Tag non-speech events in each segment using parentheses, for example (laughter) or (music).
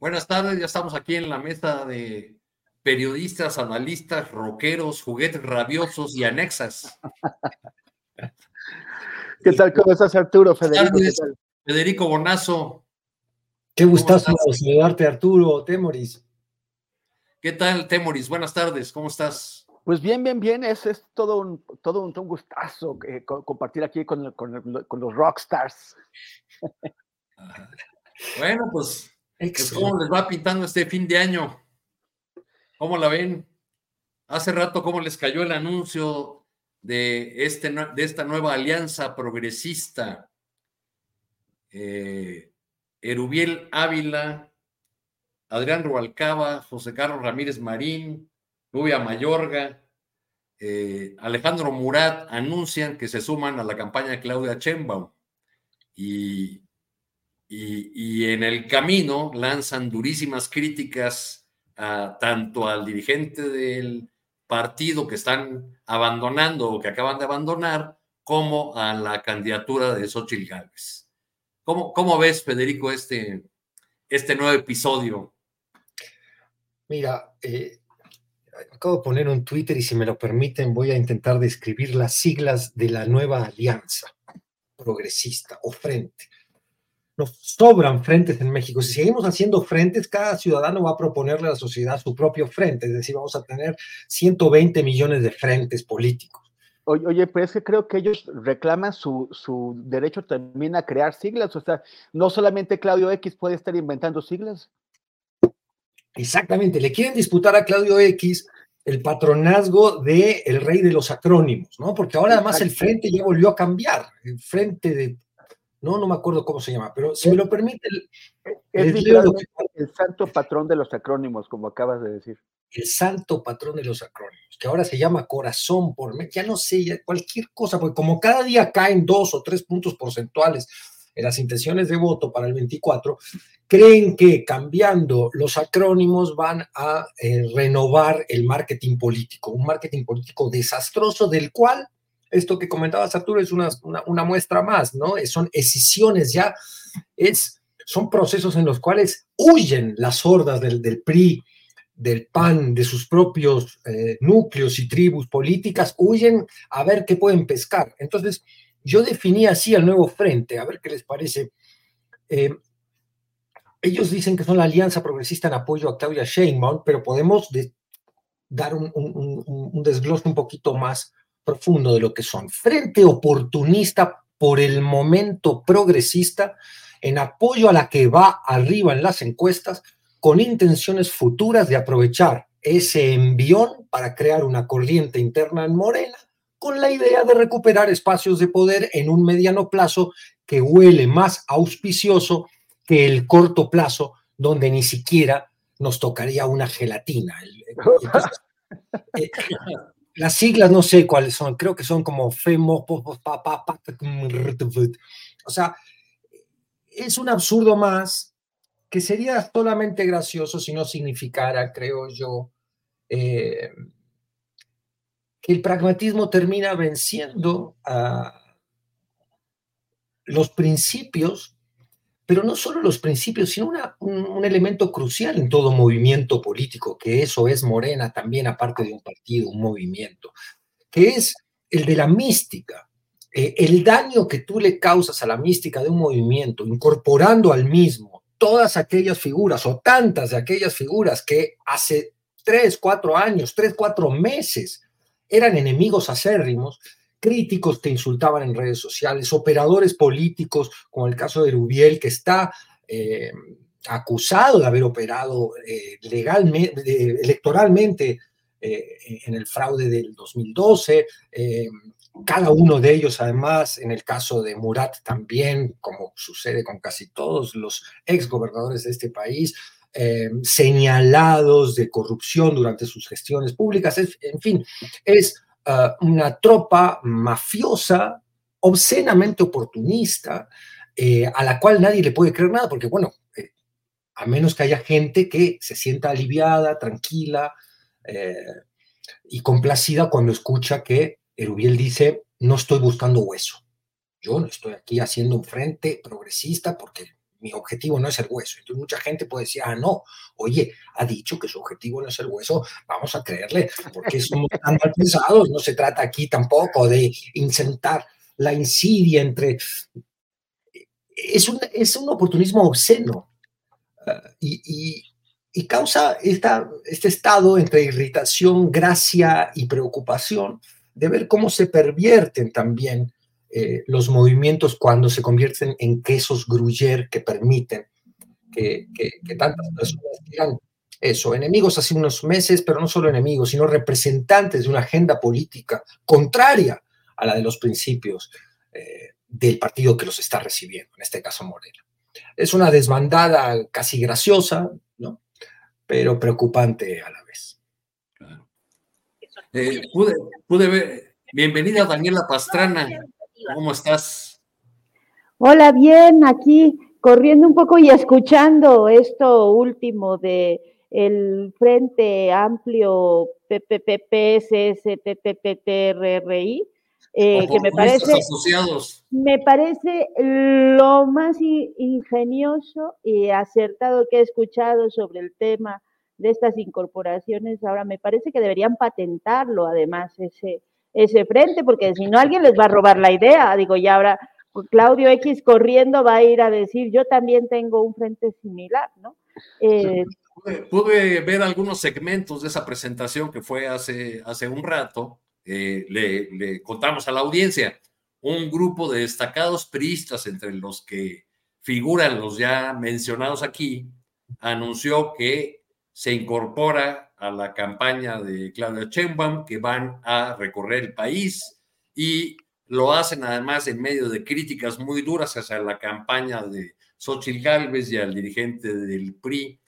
Buenas tardes, ya estamos aquí en la mesa de periodistas, analistas, rockeros, juguetes rabiosos y anexas. ¿Qué tal? ¿Cómo estás, Arturo? Federico, ¿Qué tal? Federico Bonazo. Qué gustazo saludarte, Arturo Temoris. ¿Qué tal, Temoris? Buenas tardes, ¿cómo estás? Pues bien, bien, bien. Es, es todo, un, todo un, un gustazo eh, co compartir aquí con, con, con los rockstars. Bueno, pues ¿Cómo les va pintando este fin de año? ¿Cómo la ven? Hace rato, ¿cómo les cayó el anuncio de, este, de esta nueva alianza progresista? Eh, Erubiel Ávila, Adrián Rubalcaba, José Carlos Ramírez Marín, Nubia Mayorga, eh, Alejandro Murat anuncian que se suman a la campaña de Claudia Chembaum. Y y, en el camino lanzan durísimas críticas tanto al dirigente del partido que están abandonando o que acaban de abandonar, como a la candidatura de Xochitl Gálvez. ¿Cómo, ¿Cómo, ves, Federico, este, este nuevo episodio? Mira, eh, acabo de poner un Twitter y si me lo permiten voy a intentar describir las siglas de la nueva alianza progresista o frente nos sobran frentes en México. Si seguimos haciendo frentes, cada ciudadano va a proponerle a la sociedad su propio frente, es decir, vamos a tener 120 millones de frentes políticos. Oye, oye pues es que creo que ellos reclaman su, su, derecho también a crear siglas, o sea, no solamente Claudio X puede estar inventando siglas. Exactamente, le quieren disputar a Claudio X el patronazgo del el rey de los acrónimos, ¿no? Porque ahora además el frente ya volvió a cambiar, el frente de no, no me acuerdo cómo se llama, pero si me lo permite, es el santo patrón de los acrónimos, como acabas de decir. El santo patrón de los acrónimos, que ahora se llama corazón por mes, ya no sé, cualquier cosa, porque como cada día caen dos o tres puntos porcentuales en las intenciones de voto para el 24, creen que cambiando los acrónimos van a eh, renovar el marketing político, un marketing político desastroso del cual esto que comentabas, Arturo, es una, una, muestra más, ¿no? Son escisiones ya, es, son procesos en los cuales huyen las hordas del, del PRI, del PAN, de sus propios eh, núcleos y tribus políticas, huyen a ver qué pueden pescar. Entonces, yo definí así al nuevo frente, a ver qué les parece. Eh, ellos dicen que son la alianza progresista en apoyo a Claudia Sheinbaum, pero podemos dar un, desglose un poquito más profundo de lo que son. Frente oportunista por el momento progresista en apoyo a la que va arriba en las encuestas con intenciones futuras de aprovechar ese envión para crear una corriente interna en Morena con la idea de recuperar espacios de poder en un mediano plazo que huele más auspicioso que el corto plazo donde ni siquiera nos tocaría una gelatina. (laughs) Las siglas no sé cuáles son, creo que son como FEMO, o sea, es un absurdo más que sería solamente gracioso si no significara, creo yo, eh, que el pragmatismo termina venciendo a los principios pero no solo los principios, sino un, elemento crucial en todo movimiento político, que eso es Morena también, aparte de un partido, un movimiento, que es el de la mística. Eh, el daño que tú le causas a la mística de un movimiento, incorporando al mismo todas aquellas figuras o tantas de aquellas figuras que hace tres, cuatro años, tres, cuatro meses eran enemigos acérrimos, críticos que insultaban en redes sociales, operadores políticos, como el caso de Rubiel, que está eh, acusado de haber operado eh, legalmente, electoralmente eh, en el fraude del 2012. cada uno de ellos, además, en el caso de Murat también, como sucede con casi todos los ex gobernadores de este país, señalados de corrupción durante sus gestiones públicas. en fin, es eh, una tropa mafiosa, obscenamente oportunista, eh, a la cual nadie le puede creer nada, porque bueno, eh, a menos que haya gente que se sienta aliviada, tranquila y complacida cuando escucha que Erubiel dice, no estoy buscando hueso. Yo no estoy aquí haciendo un frente progresista porque mi objetivo no es el hueso. Entonces mucha gente puede decir, ah, no, oye, ha dicho que su objetivo no es el hueso, vamos a creerle, porque somos tan mal pensados, no se trata aquí tampoco de intentar la insidia entre... Es un, es un oportunismo obsceno ah, y, y, causa esta, este estado entre irritación, gracia y preocupación de ver cómo se pervierten también eh, los movimientos cuando se convierten en quesos gruyere que permiten que, tantas personas digan eso, enemigos hace unos meses, pero no solo enemigos, sino representantes de una agenda política contraria a la de los principios eh, del partido que los está recibiendo, en este caso Morena. Es una desbandada casi graciosa, ¿no? pero preocupante a la vez. Eh, pude, pude ver, bienvenida Daniela Pastrana, ¿Cómo estás? Hola, bien, aquí corriendo un poco y escuchando esto último de el Frente Amplio PPPPSSPPTRRI, eh, que me parece, me parece lo más ingenioso y acertado que he escuchado sobre el tema de estas incorporaciones. Ahora, me parece que deberían patentarlo, además, ese, ese frente, porque si no alguien les va a robar la idea. Digo, ya ahora Claudio X corriendo va a ir a decir, yo también tengo un frente similar, ¿no? Eh, pude, ver algunos segmentos de esa presentación que fue hace, hace un rato. Eh, le, le, contamos a la audiencia un grupo de destacados priistas, entre los que figuran los ya mencionados aquí, anunció que se incorpora a la campaña de Claudia Sheinbaum, que van a recorrer el país y lo hacen además en medio de críticas muy duras hacia la campaña de Xochitl Gálvez y al dirigente del PRI,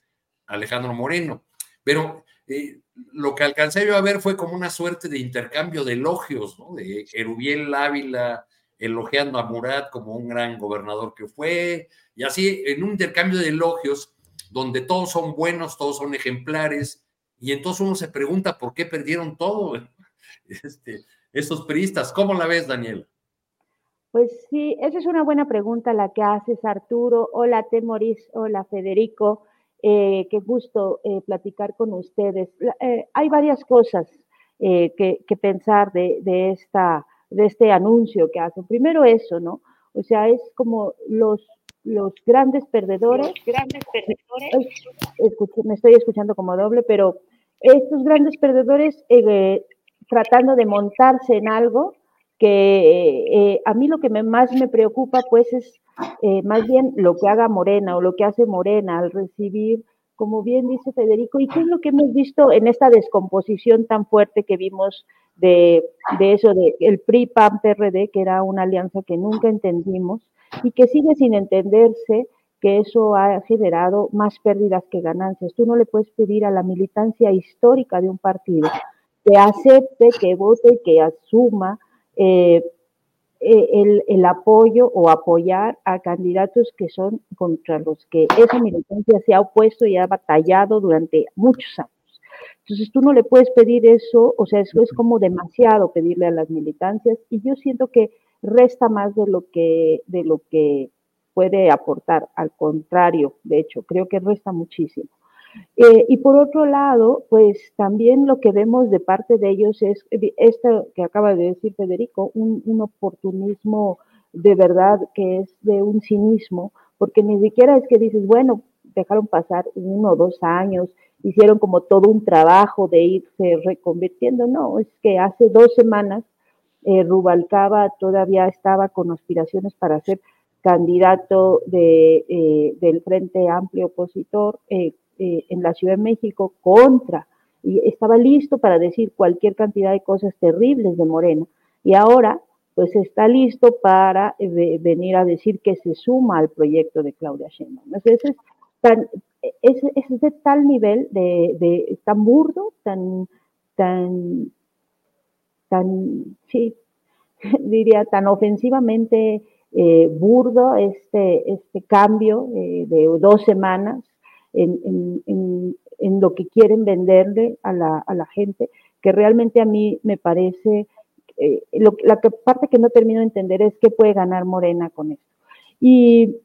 Alejandro Moreno. Pero eh, lo que alcancé yo a ver fue como una suerte de intercambio de elogios, ¿no? De Erubiel Ávila elogiando a Murat como un gran gobernador que fue, y así en un intercambio de elogios donde todos son buenos, todos son ejemplares, y entonces uno se pregunta por qué perdieron todo (laughs) este, estos periodistas. ¿Cómo la ves, Daniela? Pues sí, esa es una buena pregunta la que haces, Arturo. Hola, Temoris. Hola, Federico. Eh, qué gusto eh, platicar con ustedes. Eh, hay varias cosas que, pensar de, de, esta, de este anuncio que hacen. Primero eso, ¿no? O sea, es como los los grandes perdedores. grandes perdedores. me estoy escuchando como doble, pero estos grandes perdedores eh, tratando de montarse en algo que eh, a mí lo que más me preocupa pues es eh, más bien lo que haga Morena o lo que hace Morena al recibir, como bien dice Federico, y qué es lo que hemos visto en esta descomposición tan fuerte que vimos de, de eso, de el PRI-PAN-PRD, que era una alianza que nunca entendimos, y que sigue sin entenderse que eso ha generado más pérdidas que ganancias. Tú no le puedes pedir a la militancia histórica de un partido que acepte, que vote, que asuma eh, eh, el, el, apoyo o apoyar a candidatos que son contra los que esa militancia se ha opuesto y ha batallado durante muchos años. Entonces tú no le puedes pedir eso, o sea, eso es como demasiado pedirle a las militancias y yo siento que resta más de lo que, de lo que puede aportar, al contrario, de hecho, creo que resta muchísimo. Eh, y por otro lado, pues también lo que vemos de parte de ellos es esto que acaba de decir Federico, un, un oportunismo de verdad que es de un cinismo, porque ni siquiera es que dices, bueno, dejaron pasar uno o dos años, hicieron como todo un trabajo de irse reconvirtiendo, no, es que hace dos semanas eh, Rubalcaba todavía estaba con aspiraciones para ser candidato de, eh, del Frente Amplio Opositor eh, en la Ciudad de México contra, y estaba listo para decir cualquier cantidad de cosas terribles de Morena, y ahora pues está listo para venir a decir que se suma al proyecto de Claudia Sheinbaum. Entonces, es, es, de tal nivel, de, de, tan burdo, tan, tan, tan, sí, (laughs) diría, tan ofensivamente eh, burdo este, este cambio eh, de dos semanas en, en, en, lo que quieren venderle a la, a la, gente, que realmente a mí me parece, eh, lo, la parte que no termino de entender es qué puede ganar Morena con esto. Y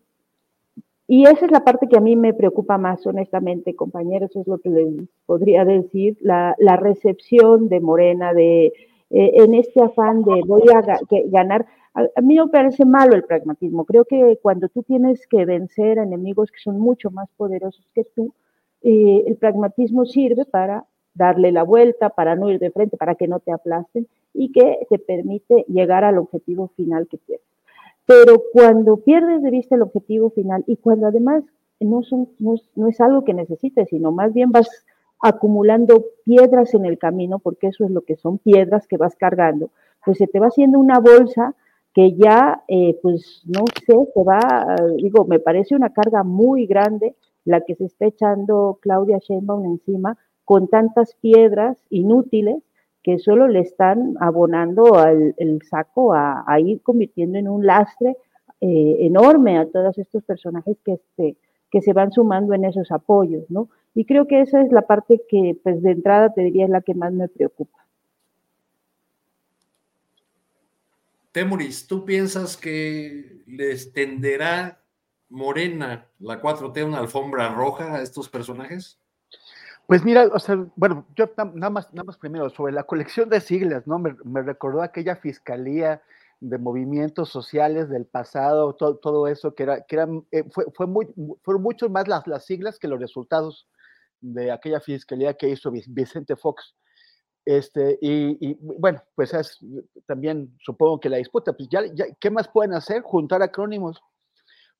y esa es la parte que a mí me preocupa más, honestamente, compañeros, es lo que les podría decir, la, recepción de Morena, de eh, en este afán de voy a ganar. A, mí me parece malo el pragmatismo. Creo que cuando tú tienes que vencer a enemigos que son mucho más poderosos que tú, eh, el pragmatismo sirve para darle la vuelta, para no ir de frente, para que no te aplasten y que te permite llegar al objetivo final que quieres. Pero cuando pierdes de vista el objetivo final y cuando además no, no, es algo que necesites, sino más bien vas acumulando piedras en el camino, porque eso es lo que son piedras que vas cargando, pues se te va haciendo una bolsa que ya, eh, pues no sé, se va, digo, me parece una carga muy grande la que se está echando Claudia Sheinbaum encima con tantas piedras inútiles que solo le están abonando al, el saco a, ir convirtiendo en un lastre eh, enorme a todos estos personajes que, este, que se van sumando en esos apoyos, ¿no? Y creo que esa es la parte que, pues de entrada te diría es la que más me preocupa. Temuris, ¿tú piensas que les tenderá Morena, la 4T, una alfombra roja a estos personajes? Pues mira, o sea, bueno, yo nada más, nada más primero, sobre la colección de siglas, ¿no? Me, recordó aquella fiscalía de movimientos sociales del pasado, todo, todo eso, que era, que eran, eh, fue, fue muy, fueron mucho más las, las siglas que los resultados de aquella fiscalía que hizo Vicente Fox. Este, y, bueno, pues es también supongo que la disputa, pues ya, ya ¿qué más pueden hacer? Juntar acrónimos.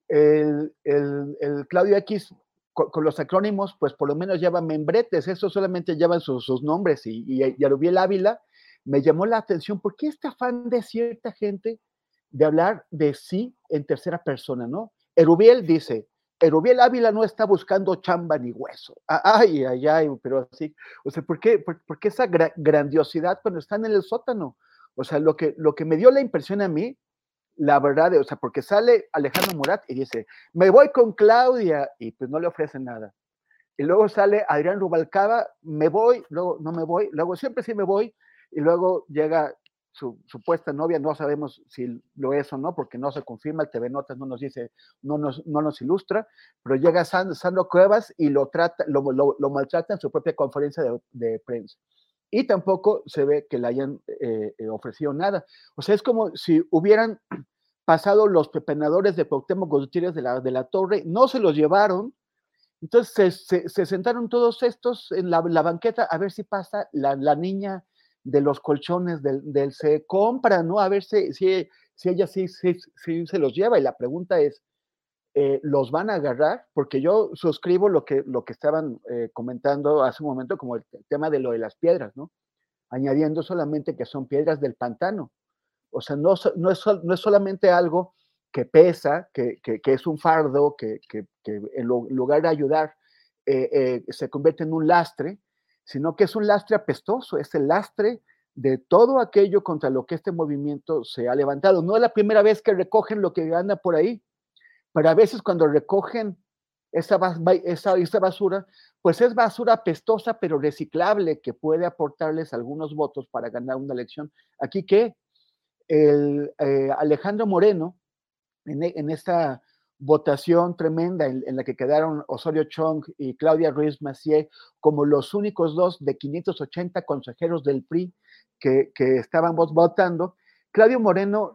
El, el, el Claudio X con, los acrónimos, pues por lo menos llevan membretes, eso solamente llevan sus, nombres y, y, y Arubiel Ávila me llamó la atención, ¿por qué este afán de cierta gente de hablar de sí en tercera persona, no? Erubiel dice, Erubiel Ávila no está buscando chamba ni hueso. Ay, ay, ay, pero así, o sea, ¿por qué, por, qué esa grandiosidad cuando están en el sótano? O sea, lo que, lo que me dio la impresión a mí la verdad, o sea, porque sale Alejandro Murat y dice, me voy con Claudia, y pues no le ofrece nada. Y luego sale Adrián Rubalcaba, me voy, luego no me voy, luego siempre sí me voy, y luego llega su supuesta novia, no sabemos si lo es o no, porque no se confirma, el TV Notas no nos dice, no nos, no nos ilustra, pero llega Sandro, Cuevas y lo, trata, lo, lo, maltrata en su propia conferencia de, de prensa y tampoco se ve que le hayan eh, eh, ofrecido nada. O sea, es como si hubieran pasado los pepenadores de Cuauhtémoc Gutiérrez de la, de la Torre, no se los llevaron, entonces se, sentaron todos estos en la, banqueta a ver si pasa la, niña de los colchones del, del, se compra, ¿no? A ver si, si, si ella sí, se los lleva. Y la pregunta es, eh, los van a agarrar, porque yo suscribo lo que, lo que estaban eh, comentando hace un momento, como el tema de lo de las piedras, ¿no? Añadiendo solamente que son piedras del pantano. O sea, no, no, es, no es solamente algo que pesa, que, que, es un fardo, que, que en lugar de ayudar eh, se convierte en un lastre, sino que es un lastre apestoso, es el lastre de todo aquello contra lo que este movimiento se ha levantado. No es la primera vez que recogen lo que anda por ahí pero a veces cuando recogen esa, esa, basura, pues es basura apestosa pero reciclable que puede aportarles algunos votos para ganar una elección. Aquí que el eh, Alejandro Moreno, en, esta votación tremenda en, la que quedaron Osorio Chong y Claudia Ruiz Macié como los únicos dos de 580 consejeros del PRI que, que estaban votando. Claudio Moreno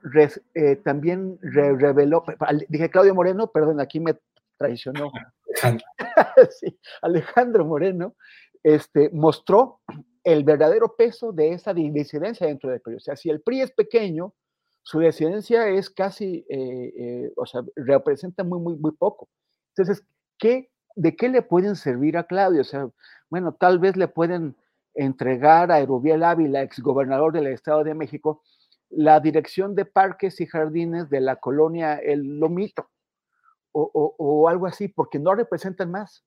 eh, también reveló, dije Claudio Moreno, perdón, aquí me traicionó. (laughs) sí, Alejandro Moreno este, mostró el verdadero peso de esa disidencia dentro del PRI. O sea, si el PRI es pequeño, su disidencia es casi, eh, eh, o sea, representa muy, muy, muy poco. Entonces, ¿qué, ¿de qué le pueden servir a Claudio? O sea, bueno, tal vez le pueden entregar a Erubiel Ávila, exgobernador del Estado de México, la dirección de parques y jardines de la colonia El Lomito o, algo así, porque no representan más.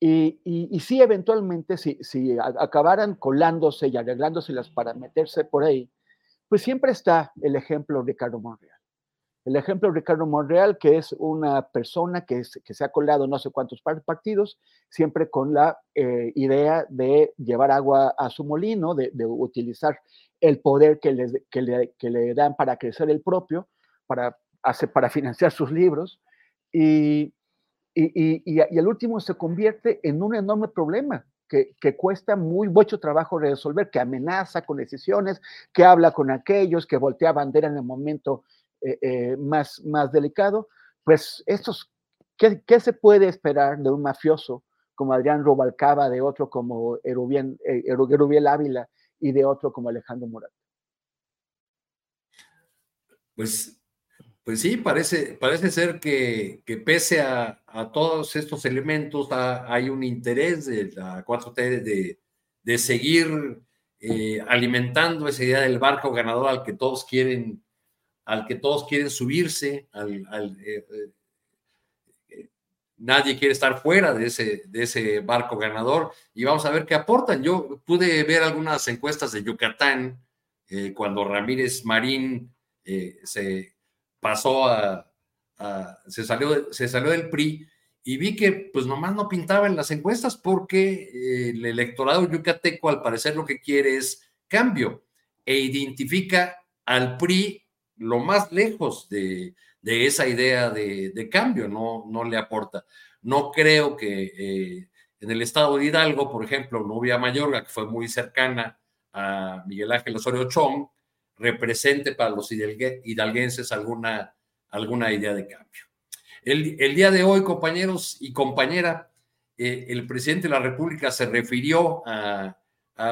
Y, y, sí, eventualmente, si, si acabaran colándose y arreglándoselas para meterse por ahí, pues siempre está el ejemplo de Ricardo Monreal. El ejemplo de Ricardo Monreal, que es una persona que, se ha colado no sé cuántos partidos, siempre con la eh, idea de llevar agua a su molino, de, utilizar el poder que le, dan para crecer el propio, para, hacer, para financiar sus libros, y, y, y, el último se convierte en un enorme problema que, cuesta muy mucho trabajo resolver, que amenaza con decisiones, que habla con aquellos, que voltea bandera en el momento eh, eh, más, más delicado. Pues estos, ¿qué, ¿qué, se puede esperar de un mafioso como Adrián Robalcaba, de otro como Erubiel, eh, Erubiel Ávila y de otro como Alejandro Morat? Pues pues sí, parece, parece ser que, pese a, todos estos elementos hay un interés de la 4T de, seguir eh, alimentando esa idea del barco ganador al que todos quieren, al que todos quieren subirse, al, eh, eh, nadie quiere estar fuera de ese, de ese barco ganador y vamos a ver qué aportan. Yo pude ver algunas encuestas de Yucatán cuando Ramírez Marín se pasó a, se, salió, se salió del PRI y vi que pues nomás no pintaba en las encuestas porque eh, el electorado yucateco al parecer lo que quiere es cambio e identifica al PRI lo más lejos de, esa idea de, cambio, no, no le aporta. No creo que eh, en el estado de Hidalgo, por ejemplo, Nubia Mayorga, que fue muy cercana a Miguel Ángel Osorio Chong, represente para los hidalguenses alguna, alguna idea de cambio. El, día de hoy, compañeros y compañera, eh, el presidente de la República se refirió a,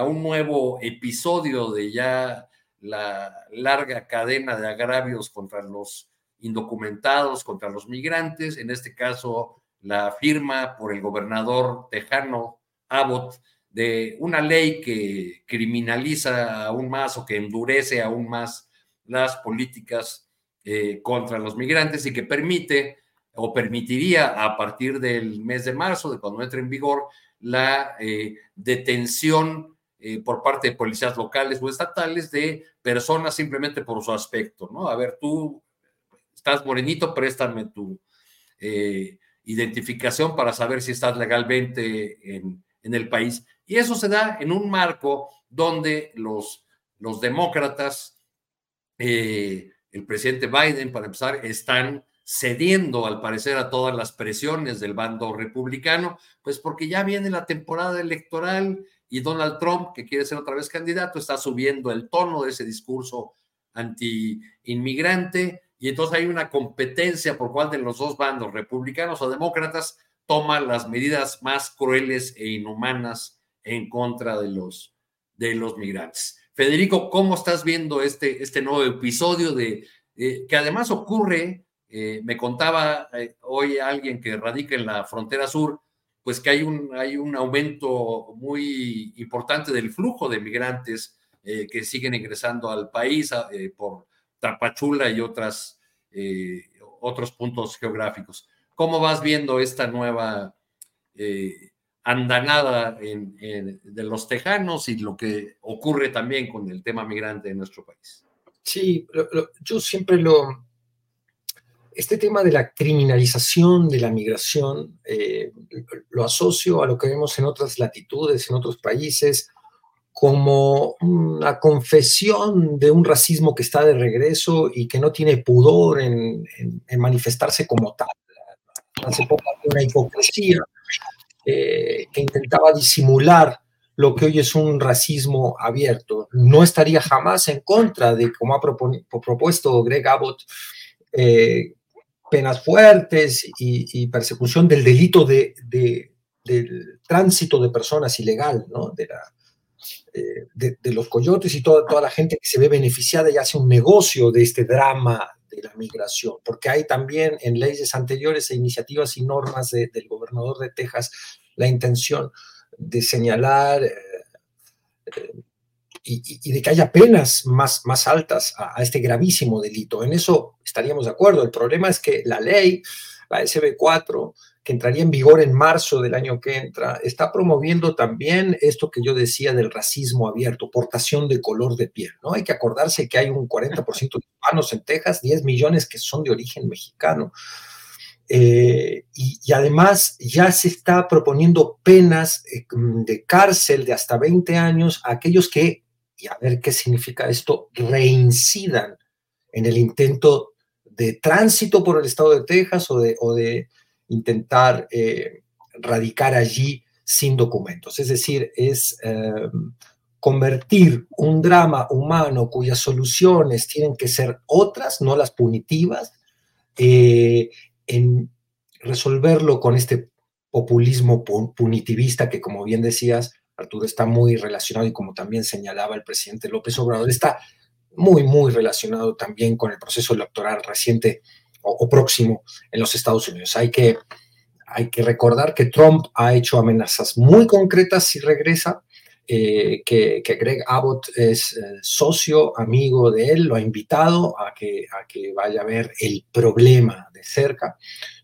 un nuevo episodio de ya la larga cadena de agravios contra los indocumentados, contra los migrantes, en este caso la firma por el gobernador tejano Abbott de una ley que criminaliza aún más o que endurece aún más las políticas eh, contra los migrantes y que permite o permitiría a partir del mes de marzo, de cuando entre en vigor, la eh, detención eh, por parte de policías locales o estatales de personas simplemente por su aspecto, ¿no? A ver, tú estás morenito, préstame tu identificación para saber si estás legalmente en, en el país. Y eso se da en un marco donde los, los demócratas, eh, el presidente Biden, para empezar, están cediendo al parecer a todas las presiones del bando republicano, pues porque ya viene la temporada electoral y Donald Trump, que quiere ser otra vez candidato, está subiendo el tono de ese discurso anti-inmigrante. Y entonces hay una competencia por cuál de los dos bandos, republicanos o demócratas, toma las medidas más crueles e inhumanas en contra de los, de los migrantes. Federico, ¿cómo estás viendo este, este nuevo episodio de, que además ocurre, eh, me contaba eh, hoy alguien que radica en la frontera sur, pues que hay un, hay un aumento muy importante del flujo de migrantes eh, que siguen ingresando al país por Tapachula y otras, otros puntos geográficos. ¿Cómo vas viendo esta nueva andanada de los tejanos y lo que ocurre también con el tema migrante en nuestro país. Sí, yo siempre lo... Este tema de la criminalización de la migración eh, lo asocio a lo que vemos en otras latitudes, en otros países, como una confesión de un racismo que está de regreso y que no tiene pudor en manifestarse como tal hace poco una hipocresía eh, que intentaba disimular lo que hoy es un racismo abierto. No estaría jamás en contra de, como ha propuesto Greg Abbott, eh, penas fuertes y, persecución del delito de, del tránsito de personas ilegal, ¿no? de, la, eh, de, los coyotes y toda, toda la gente que se ve beneficiada y hace un negocio de este drama la migración, porque hay también en leyes anteriores e iniciativas y normas del gobernador de Texas la intención de señalar eh, eh, y, de que haya penas más, más altas a, este gravísimo delito. En eso estaríamos de acuerdo. El problema es que la ley, la SB4, que entraría en vigor en marzo del año que entra, está promoviendo también esto que yo decía del racismo abierto, portación de color de piel. ¿no? Hay que acordarse que hay un 40% de hispanos en Texas, 10 millones que son de origen mexicano. Eh, y, además ya se está proponiendo penas eh, de cárcel de hasta 20 años a aquellos que, y a ver qué significa esto, reincidan en el intento de tránsito por el estado de Texas o de, o de intentar eh, radicar allí sin documentos. Es decir, es convertir un drama humano cuyas soluciones tienen que ser otras, no las punitivas, eh, en resolverlo con este populismo punitivista que, como bien decías, Arturo, está muy relacionado y como también señalaba el presidente López Obrador, está muy, muy relacionado también con el proceso electoral reciente o, próximo en los Estados Unidos. Hay que, hay que recordar que Trump ha hecho amenazas muy concretas si regresa, eh, que, Greg Abbott es eh, socio, amigo de él, lo ha invitado a que, a que vaya a ver el problema de cerca,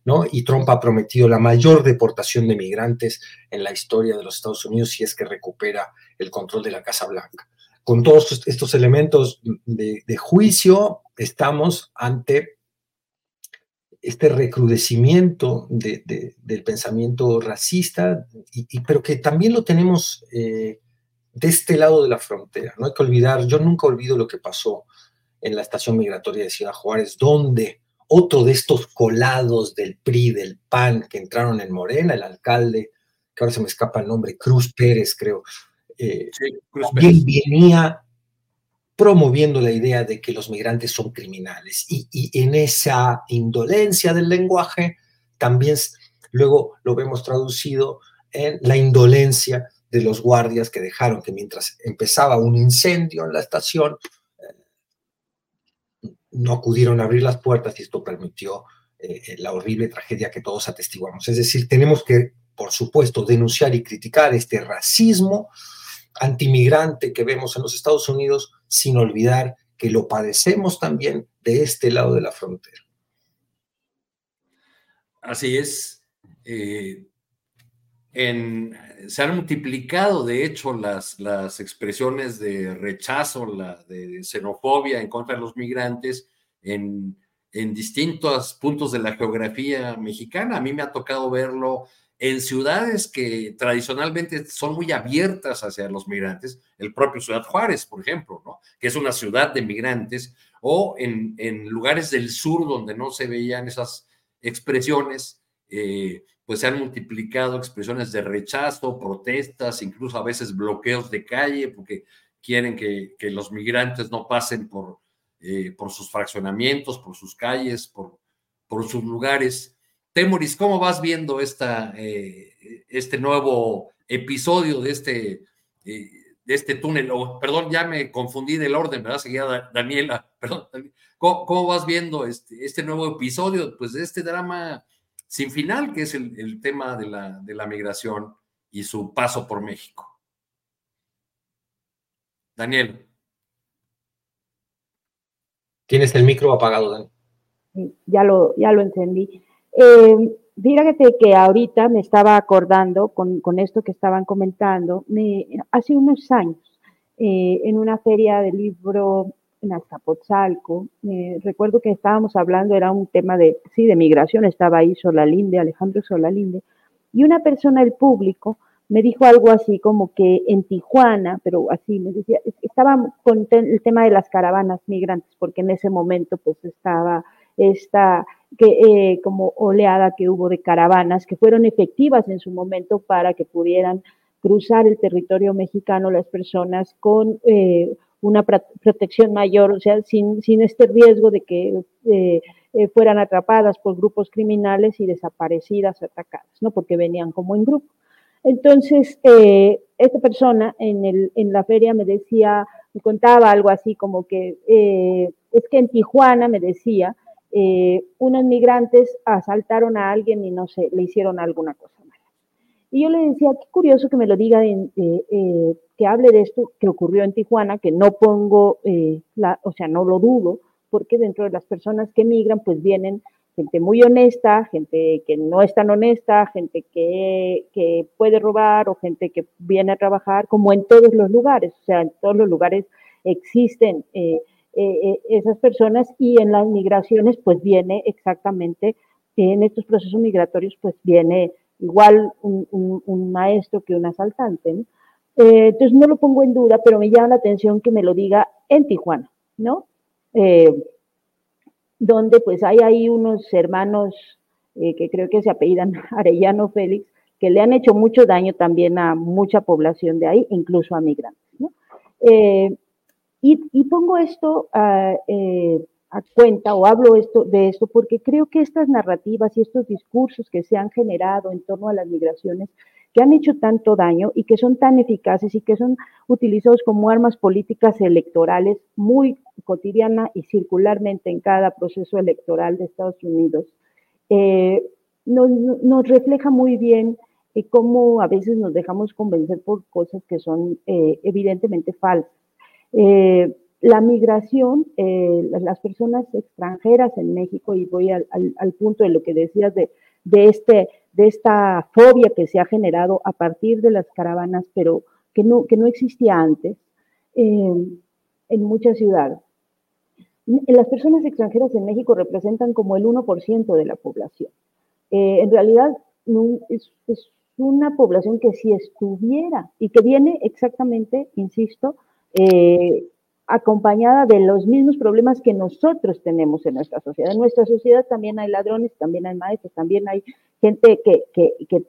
¿no? Y Trump ha prometido la mayor deportación de migrantes en la historia de los Estados Unidos si es que recupera el control de la Casa Blanca. Con todos estos elementos de, juicio, estamos ante este recrudecimiento del pensamiento racista, y, pero que también lo tenemos eh, de este lado de la frontera. No hay que olvidar, yo nunca olvido lo que pasó en la estación migratoria de Ciudad Juárez, donde otro de estos colados del PRI, del PAN, que entraron en Morena, el alcalde, que ahora se me escapa el nombre, Cruz Pérez, creo, eh, venía promoviendo la idea de que los migrantes son criminales. Y, y, en esa indolencia del lenguaje, también luego lo vemos traducido en la indolencia de los guardias que dejaron que mientras empezaba un incendio en la estación, eh, no acudieron a abrir las puertas y esto permitió eh, eh, la horrible tragedia que todos atestiguamos. Es decir, tenemos que, por supuesto, denunciar y criticar este racismo antimigrante que vemos en los Estados Unidos, sin olvidar que lo padecemos también de este lado de la frontera. Así es se han multiplicado, de hecho, las, las expresiones de rechazo, la, de xenofobia en contra de los migrantes en, en distintos puntos de la geografía mexicana. A mí me ha tocado verlo en ciudades que tradicionalmente son muy abiertas hacia los migrantes, el propio Ciudad Juárez, por ejemplo, ¿no? que es una ciudad de migrantes, o en, en lugares del sur donde no se veían esas expresiones. Eh, pues se han multiplicado expresiones de rechazo, protestas, incluso a veces bloqueos de calle, porque quieren que, los migrantes no pasen por, eh, por sus fraccionamientos, por sus calles, por, por sus lugares. Temoris, ¿cómo vas viendo esta, eh, este nuevo episodio de este, eh, de este túnel? perdón, ya me confundí del orden, ¿verdad? Seguía Daniela, (laughs) perdón. ¿Cómo, ¿Cómo, vas viendo este, este nuevo episodio? Pues de este drama sin final, que es el, tema de la, de la, migración y su paso por México. Daniel. Tienes el micro apagado, Daniel. Ya lo, ya lo entendí. Eh, fíjate que ahorita me estaba acordando con, esto que estaban comentando, me, hace unos años, eh, en una feria de libro en Azcapotzalco. Eh, recuerdo que estábamos hablando, era un tema de, sí, de migración, estaba ahí Solalinde, Alejandro Solalinde, y una persona del público me dijo algo así como que en Tijuana, pero así me decía, estaba con el tema de las caravanas migrantes, porque en ese momento pues estaba esta que, eh, como oleada que hubo de caravanas que fueron efectivas en su momento para que pudieran cruzar el territorio mexicano las personas con eh, una protección mayor, o sea, sin, sin este riesgo de que eh, fueran atrapadas por grupos criminales y desaparecidas, atacadas, ¿no? Porque venían como en grupo. Entonces, esta persona en, el, en la feria me decía, me contaba algo así como que es que en Tijuana, me decía, eh, unos migrantes asaltaron a alguien y no sé, le hicieron alguna cosa mala. Y yo le decía, qué curioso que me lo diga, eh, eh, que hable de esto que ocurrió en Tijuana, que no pongo, la, o sea, no lo dudo, porque dentro de las personas que migran, pues vienen gente muy honesta, gente que no es tan honesta, gente que, que, puede robar o gente que viene a trabajar, como en todos los lugares, o sea, en todos los lugares existen eh, esas personas y en las migraciones pues viene exactamente, en estos procesos migratorios pues viene igual un, maestro que un asaltante. Eh, entonces no lo pongo en duda, pero me llama la atención que me lo diga en Tijuana, ¿no? donde pues hay ahí unos hermanos que creo que se apellidan (laughs) Arellano Félix, que le han hecho mucho daño también a mucha población de ahí, incluso a migrantes. ¿no? Y, pongo esto eh, a, cuenta o hablo esto, de esto porque creo que estas narrativas y estos discursos que se han generado en torno a las migraciones, que han hecho tanto daño y que son tan eficaces y que son utilizados como armas políticas electorales muy cotidiana y circularmente en cada proceso electoral de Estados Unidos, eh, nos, refleja muy bien eh, cómo a veces nos dejamos convencer por cosas que son evidentemente falsas. Eh, la migración, eh, las personas extranjeras en México, y voy al, punto de lo que decías de, este, de esta fobia que se ha generado a partir de las caravanas, pero que no, que no existía antes eh, en muchas ciudades. Las personas extranjeras en México representan como el 1% de la población. en realidad es, es una población que si estuviera y que viene exactamente, insisto, eh, acompañada de los mismos problemas que nosotros tenemos en nuestra sociedad. En nuestra sociedad también hay ladrones, también hay maestros, también hay gente que, que, que,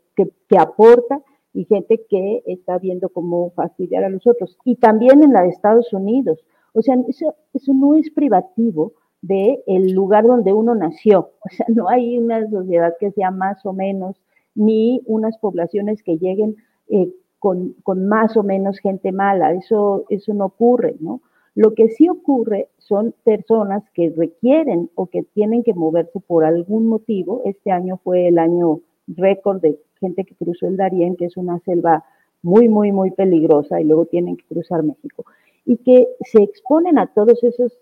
que, aporta y gente que está viendo cómo fastidiar a los otros. Y también en la de Estados Unidos. O sea, eso, eso no es privativo del el lugar donde uno nació. O sea, no hay una sociedad que sea más o menos, ni unas poblaciones que lleguen eh, con, más o menos gente mala, eso, eso no ocurre, ¿no? Lo que sí ocurre son personas que requieren o que tienen que moverse por algún motivo. Este año fue el año récord de gente que cruzó el Darién, que es una selva muy, muy, muy peligrosa, y luego tienen que cruzar México. Y que se exponen a todos esos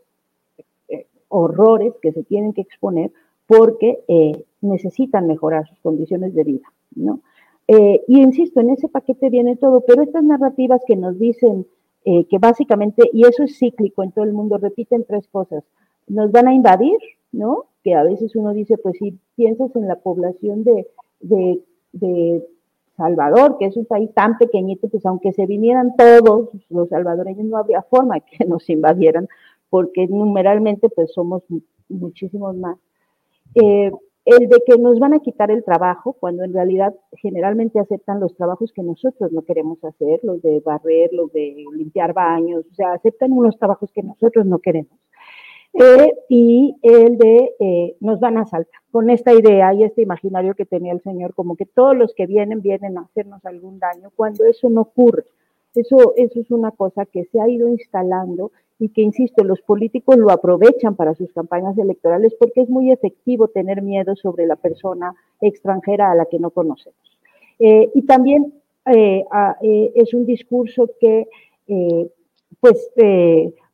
eh, horrores que se tienen que exponer porque eh, necesitan mejorar sus condiciones de vida, ¿no? Eh, y insisto, en ese paquete viene todo, pero estas narrativas que nos dicen eh, que básicamente, y eso es cíclico en todo el mundo, repiten tres cosas. Nos van a invadir, ¿no? Que a veces uno dice, pues si piensas en la población de, de, de Salvador, que es un país tan pequeñito, pues aunque se vinieran todos los salvadoreños, no habría forma que nos invadieran, porque numeralmente pues somos muchísimos más. Eh, el de que nos van a quitar el trabajo, cuando en realidad generalmente aceptan los trabajos que nosotros no queremos hacer, los de barrer, los de limpiar baños, o sea, aceptan unos trabajos que nosotros no queremos. Eh, y el de eh, nos van a saltar, con esta idea y este imaginario que tenía el Señor, como que todos los que vienen vienen a hacernos algún daño, cuando eso no ocurre. Eso, eso es una cosa que se ha ido instalando y que, insisto, los políticos lo aprovechan para sus campañas electorales porque es muy efectivo tener miedo sobre la persona extranjera a la que no conocemos. Eh, y también eh, eh, es un discurso que, pues,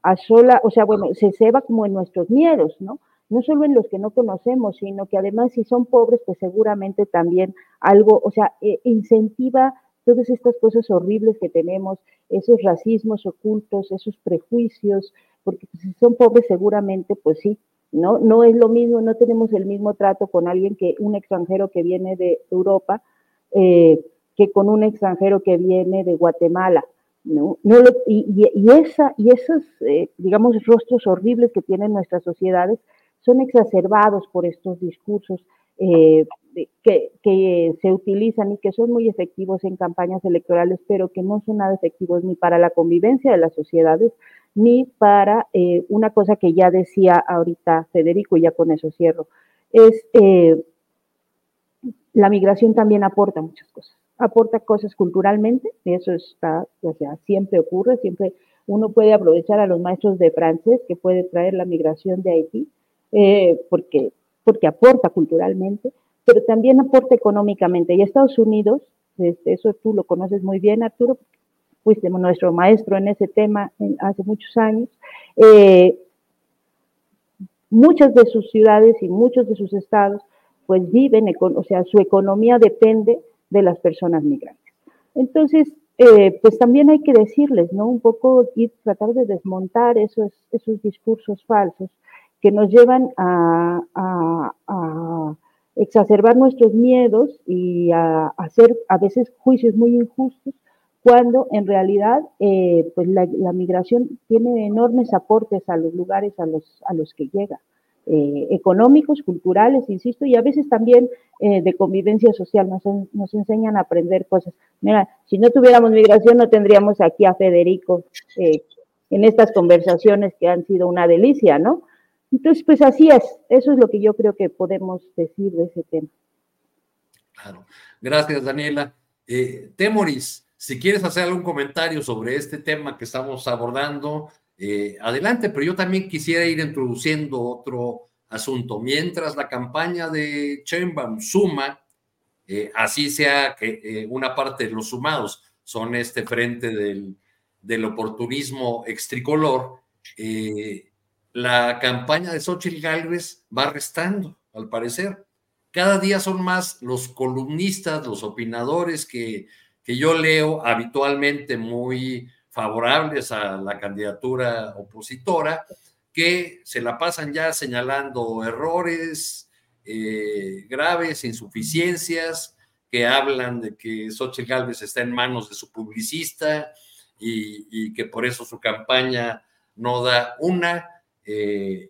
a sola, o sea, bueno, se ceba como en nuestros miedos, ¿no? No solo en los que no conocemos, sino que además si son pobres, pues seguramente también algo, o sea, incentiva todas estas cosas horribles que tenemos, esos racismos ocultos, esos prejuicios, porque si son pobres seguramente, pues sí, ¿no? No es lo mismo, no tenemos el mismo trato con alguien que un extranjero que viene de Europa eh, que con un extranjero que viene de Guatemala. ¿no? no y, esa, y esos, eh, digamos, rostros horribles que tienen nuestras sociedades son exacerbados por estos discursos eh, que, que, se utilizan y que son muy efectivos en campañas electorales, pero que no son nada efectivos ni para la convivencia de las sociedades, ni para eh, una cosa que ya decía ahorita Federico, y ya con eso cierro, es eh, la migración también aporta muchas cosas. Aporta cosas culturalmente, y eso está, o sea, siempre ocurre, siempre uno puede aprovechar a los maestros de francés que puede traer la migración de Haití, eh, porque, porque aporta culturalmente, pero también aporta económicamente. Y Estados Unidos, este, eso tú lo conoces muy bien, Arturo, fuiste nuestro maestro en ese tema hace muchos años. Eh, muchas de sus ciudades y muchos de sus estados pues viven, o sea, su economía depende de las personas migrantes. Entonces, eh, pues también hay que decirles, ¿no? Un poco ir, tratar de desmontar esos, esos discursos falsos que nos llevan a, exacerbar nuestros miedos y a, hacer a veces juicios muy injustos, cuando en realidad eh, pues la, migración tiene enormes aportes a los lugares a los, a los que llega. Eh, económicos, culturales, insisto, y a veces también eh, de convivencia social, nos, nos, enseñan a aprender cosas. Mira, si no tuviéramos migración no tendríamos aquí a Federico eh, en estas conversaciones que han sido una delicia, ¿no? Entonces, pues así es, eso es lo que yo creo que podemos decir de ese tema. Claro, gracias Daniela. Temoris, si quieres hacer algún comentario sobre este tema que estamos abordando, eh, adelante, pero yo también quisiera ir introduciendo otro asunto. Mientras la campaña de Chainbaum suma, eh, así sea que eh, una parte de los sumados son este frente del, del oportunismo extricolor, la campaña de Xochitl Galvez va restando, al parecer. Cada día son más los columnistas, los opinadores que, que yo leo habitualmente muy favorables a la candidatura opositora, que se la pasan ya señalando errores eh, graves, insuficiencias, que hablan de que Xochitl Gálvez está en manos de su publicista y, que por eso su campaña no da una. Eh,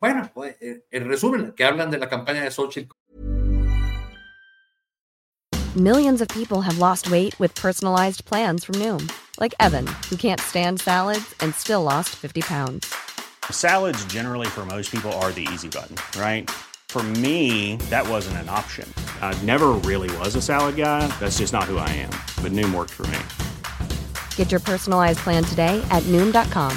bueno, pues, eh, en resumen, que hablan de la campaña de Xochitl. Millions of people have lost weight with personalized plans from Noom. like Evan, who can't stand salads and still lost 50 pounds. Salads, generally, for most people, are the easy button, right? For me, that wasn't an option. I never really was a salad guy. That's just not who I am. But Noom worked for me. Get your personalized plan today at Noom.com.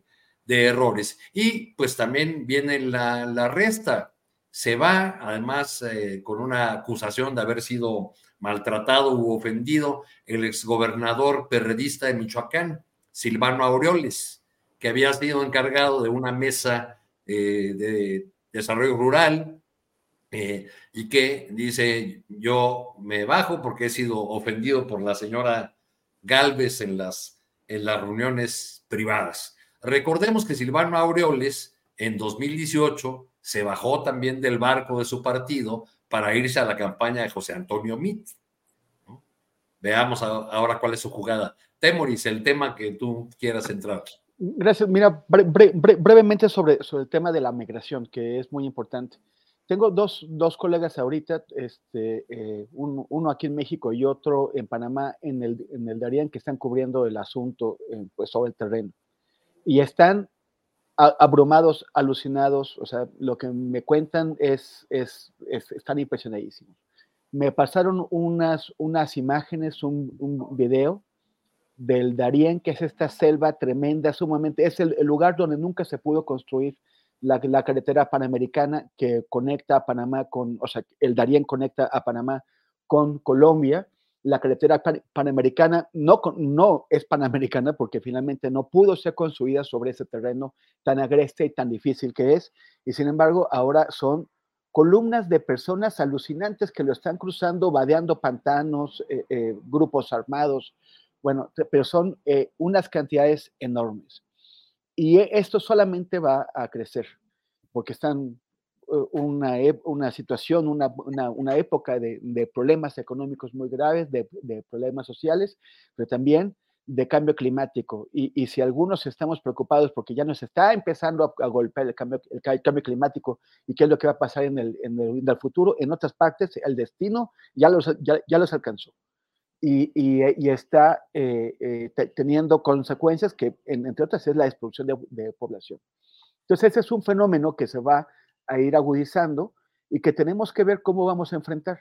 de errores. Y pues también viene la, resta. Se va, además, eh, con una acusación de haber sido maltratado u ofendido el exgobernador perredista de Michoacán, Silvano Aureoles, que había sido encargado de una mesa eh, de desarrollo rural eh, y que dice, yo me bajo porque he sido ofendido por la señora Galvez en las, en las reuniones privadas. Recordemos que Silvano Aureoles en 2018 se bajó también del barco de su partido para irse a la campaña de José Antonio Mit. Veamos ahora cuál es su jugada. Temoris, el tema que tú quieras entrar. Gracias. Mira, brevemente sobre, sobre el tema de la migración, que es muy importante. Tengo dos, dos colegas ahorita, este, eh, uno aquí en México y otro en Panamá, en el, en el Darien, que están cubriendo el asunto eh, pues, sobre el terreno y están abrumados, alucinados, o sea, lo que me cuentan es, es, están impresionadísimos. Me pasaron unas, unas imágenes, un, video del Darién, que es esta selva tremenda, sumamente, es el, lugar donde nunca se pudo construir la, la, carretera panamericana que conecta a Panamá con, o sea, el Darién conecta a Panamá con Colombia. La carretera panamericana no, no es panamericana porque finalmente no pudo ser construida sobre ese terreno tan agreste y tan difícil que es. Y sin embargo, ahora son columnas de personas alucinantes que lo están cruzando, vadeando pantanos, eh, eh, grupos armados, bueno, pero son eh, unas cantidades enormes. Y esto solamente va a crecer, porque están una, una situación, una, una, época de, de, problemas económicos muy graves, de, de, problemas sociales, pero también de cambio climático. Y, y, si algunos estamos preocupados porque ya nos está empezando a, a golpear el cambio, el cambio, climático y qué es lo que va a pasar en el, en el, en el futuro, en otras partes el destino ya los, ya, ya los alcanzó y, y, está eh, eh, teniendo consecuencias que, entre otras, es la expulsión de, de, población. Entonces, ese es un fenómeno que se va a ir agudizando y que tenemos que ver cómo vamos a enfrentar.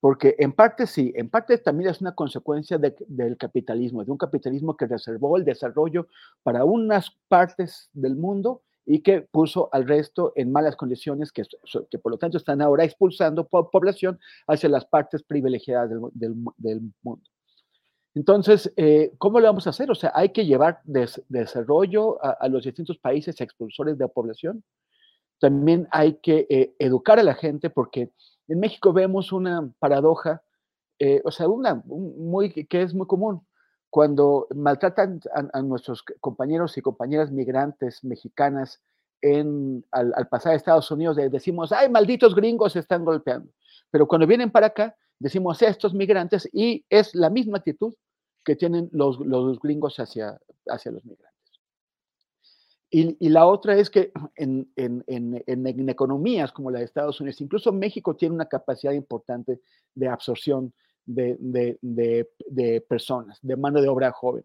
Porque en parte sí, en parte también es una consecuencia de, del capitalismo, de un capitalismo que reservó el desarrollo para unas partes del mundo y que puso al resto en malas condiciones, que, por lo tanto están ahora expulsando población hacia las partes privilegiadas del, mundo. Entonces, eh, ¿cómo lo vamos a hacer? O sea, hay que llevar des, desarrollo a, los distintos países expulsores de población. También hay que eh, educar a la gente porque en México vemos una paradoja, eh, o sea, una muy, que es muy común cuando maltratan a, nuestros compañeros y compañeras migrantes mexicanas al, pasar a Estados Unidos, decimos, ay, malditos gringos se están golpeando. Pero cuando vienen para acá, decimos estos migrantes y es la misma actitud que tienen los, los gringos hacia, hacia los migrantes. Y, la otra es que en, en, en, en, economías como la de Estados Unidos, incluso México tiene una capacidad importante de absorción de, de, de, personas, de mano de obra joven.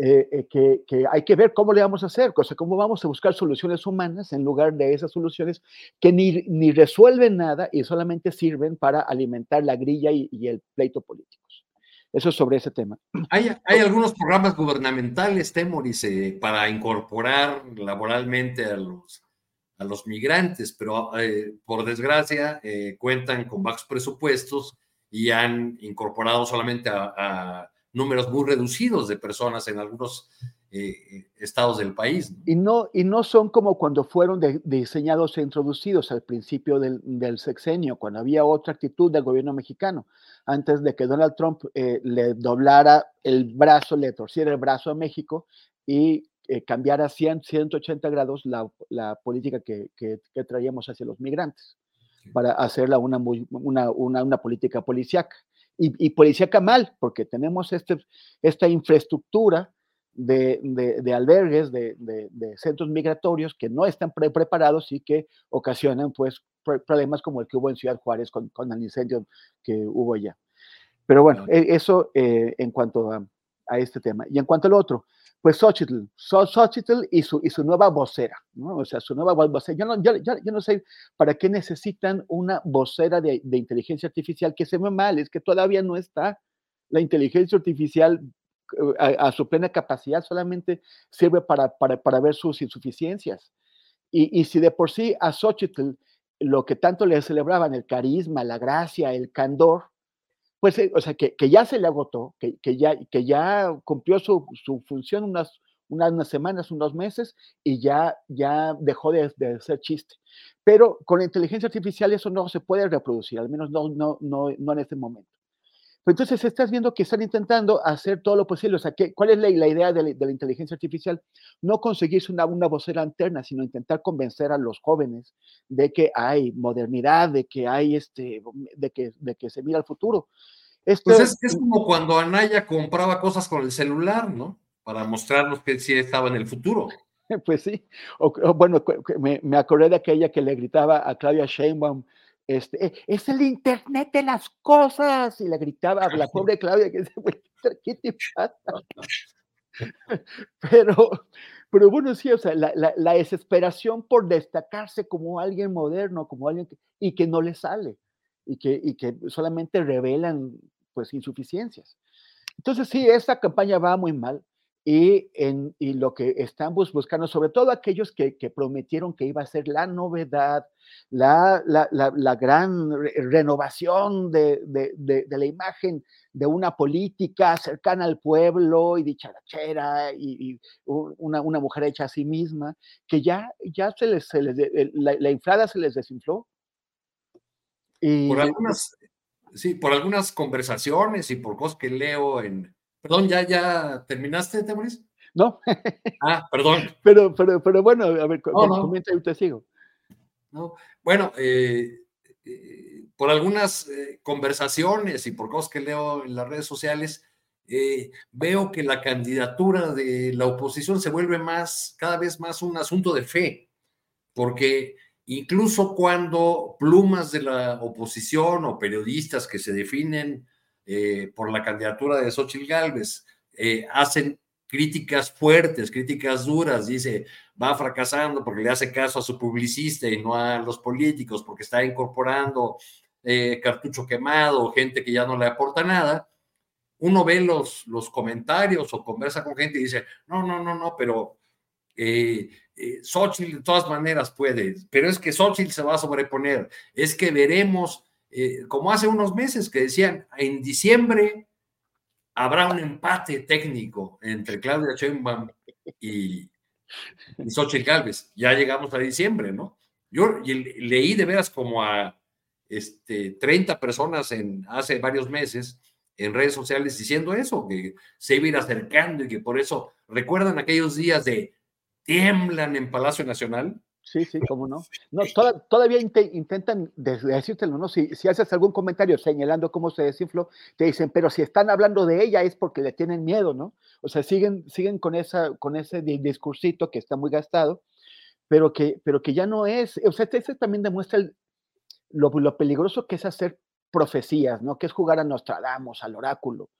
Eh, eh, que, que, hay que ver cómo le vamos a hacer, o sea, cómo vamos a buscar soluciones humanas en lugar de esas soluciones que ni, ni resuelven nada y solamente sirven para alimentar la grilla y, el pleito políticos. Eso es sobre ese tema. Hay, algunos programas gubernamentales, Temoris, eh, para incorporar laboralmente a los, a los migrantes, pero eh, por desgracia eh, cuentan con bajos presupuestos y han incorporado solamente a, a, números muy reducidos de personas en algunos eh, estados del país. Y no, y no son como cuando fueron de, diseñados e introducidos al principio del, del, sexenio, cuando había otra actitud del gobierno mexicano, antes de que Donald Trump eh, le doblara el brazo, le torciera el brazo a México y eh, cambiara 100, 180 grados la, la política que, que, que, traíamos hacia los migrantes, sí. para hacerla una, una, una, una política policíaca. Y, y, policíaca mal, porque tenemos este, esta infraestructura de, de, de albergues, de, de, centros migratorios que no están pre preparados y que ocasionan pues problemas como el que hubo en Ciudad Juárez con, con el incendio que hubo allá. Pero bueno, e, eso eh, en cuanto a, a, este tema. Y en cuanto al otro, pues Xochitl, Xochitl y su, y su nueva vocera, ¿no? O sea, su nueva vocera. Yo no, yo, yo, yo no sé para qué necesitan una vocera de, de inteligencia artificial que se ve mal, es que todavía no está la inteligencia artificial a, a, su plena capacidad, solamente sirve para, para, para ver sus insuficiencias. Y, y, si de por sí a Xochitl lo que tanto le celebraban, el carisma, la gracia, el candor, pues, eh, o sea, que, que, ya se le agotó, que, que, ya, que ya cumplió su, su función unas, unas, semanas, unos meses, y ya, ya dejó de, de, ser chiste. Pero con la inteligencia artificial eso no se puede reproducir, al menos no, no, no, no en este momento. Entonces estás viendo que están intentando hacer todo lo posible. O sea, ¿qué, ¿cuál es la, la idea de la, de la, inteligencia artificial? No conseguirse una, una vocera alterna, sino intentar convencer a los jóvenes de que hay modernidad, de que hay este, de que, de que se mira al futuro. Esto, pues es, es, como cuando Anaya compraba cosas con el celular, ¿no? Para mostrarnos que sí estaba en el futuro. (laughs) Pues sí. O, o bueno, me, me acordé de aquella que le gritaba a Claudia Sheinbaum, este, eh, es el Internet de las cosas. Y le gritaba a la pobre Claudia, que ¿qué te pasa? (laughs) Pero, pero bueno, sí, o sea, la, la, la, desesperación por destacarse como alguien moderno, como alguien que, y que no le sale, y que, y que solamente revelan pues insuficiencias. Entonces sí, esta campaña va muy mal, y, en, y lo que están buscando, sobre todo aquellos que, que, prometieron que iba a ser la novedad, la, la, la, gran renovación de, de, de, de, la imagen de una política cercana al pueblo y dicharachera y, y una, una, mujer hecha a sí misma, que ya, ya se les, se les la, la, inflada se les desinfló. Y, por algunas, sí, por algunas conversaciones y por cosas que leo en, Perdón, ¿ya, ya terminaste, Temoris? No. ah, perdón. (laughs) Pero, pero, pero bueno, a ver, no, no. comenta y te sigo. No. Bueno, eh, eh, por algunas eh, conversaciones y por cosas que leo en las redes sociales, veo que la candidatura de la oposición se vuelve más, cada vez más un asunto de fe, porque incluso cuando plumas de la oposición o periodistas que se definen eh, por la candidatura de Xochitl Gálvez. Eh, hacen críticas fuertes, críticas duras, dice, va fracasando porque le hace caso a su publicista y no a los políticos, porque está incorporando eh, cartucho quemado, gente que ya no le aporta nada. Uno ve los, los comentarios o conversa con gente y dice, no, no, no, no, pero eh, eh, Xochitl de todas maneras puede, pero es que Xochitl se va a sobreponer, es que veremos eh, como hace unos meses que decían, en diciembre habrá un empate técnico entre Claudia Sheinbaum y, y Xochitl Galvez. Ya llegamos a diciembre, ¿no? Yo leí de veras como a este, 30 personas en, hace varios meses en redes sociales diciendo eso, que se iba a ir acercando y que por eso recuerdan aquellos días de tiemblan en Palacio Nacional. Sí, sí, cómo no. (laughs) No, todavía intentan decírtelo, ¿no? Si, si, haces algún comentario señalando cómo se desinfló, te dicen, pero si están hablando de ella es porque le tienen miedo, ¿no? O sea, siguen, siguen con, esa, con ese discursito que está muy gastado, pero que, pero que ya no es, o sea, este, este también demuestra el, lo, lo, peligroso que es hacer profecías, ¿no? Que es jugar a Nostradamus, al oráculo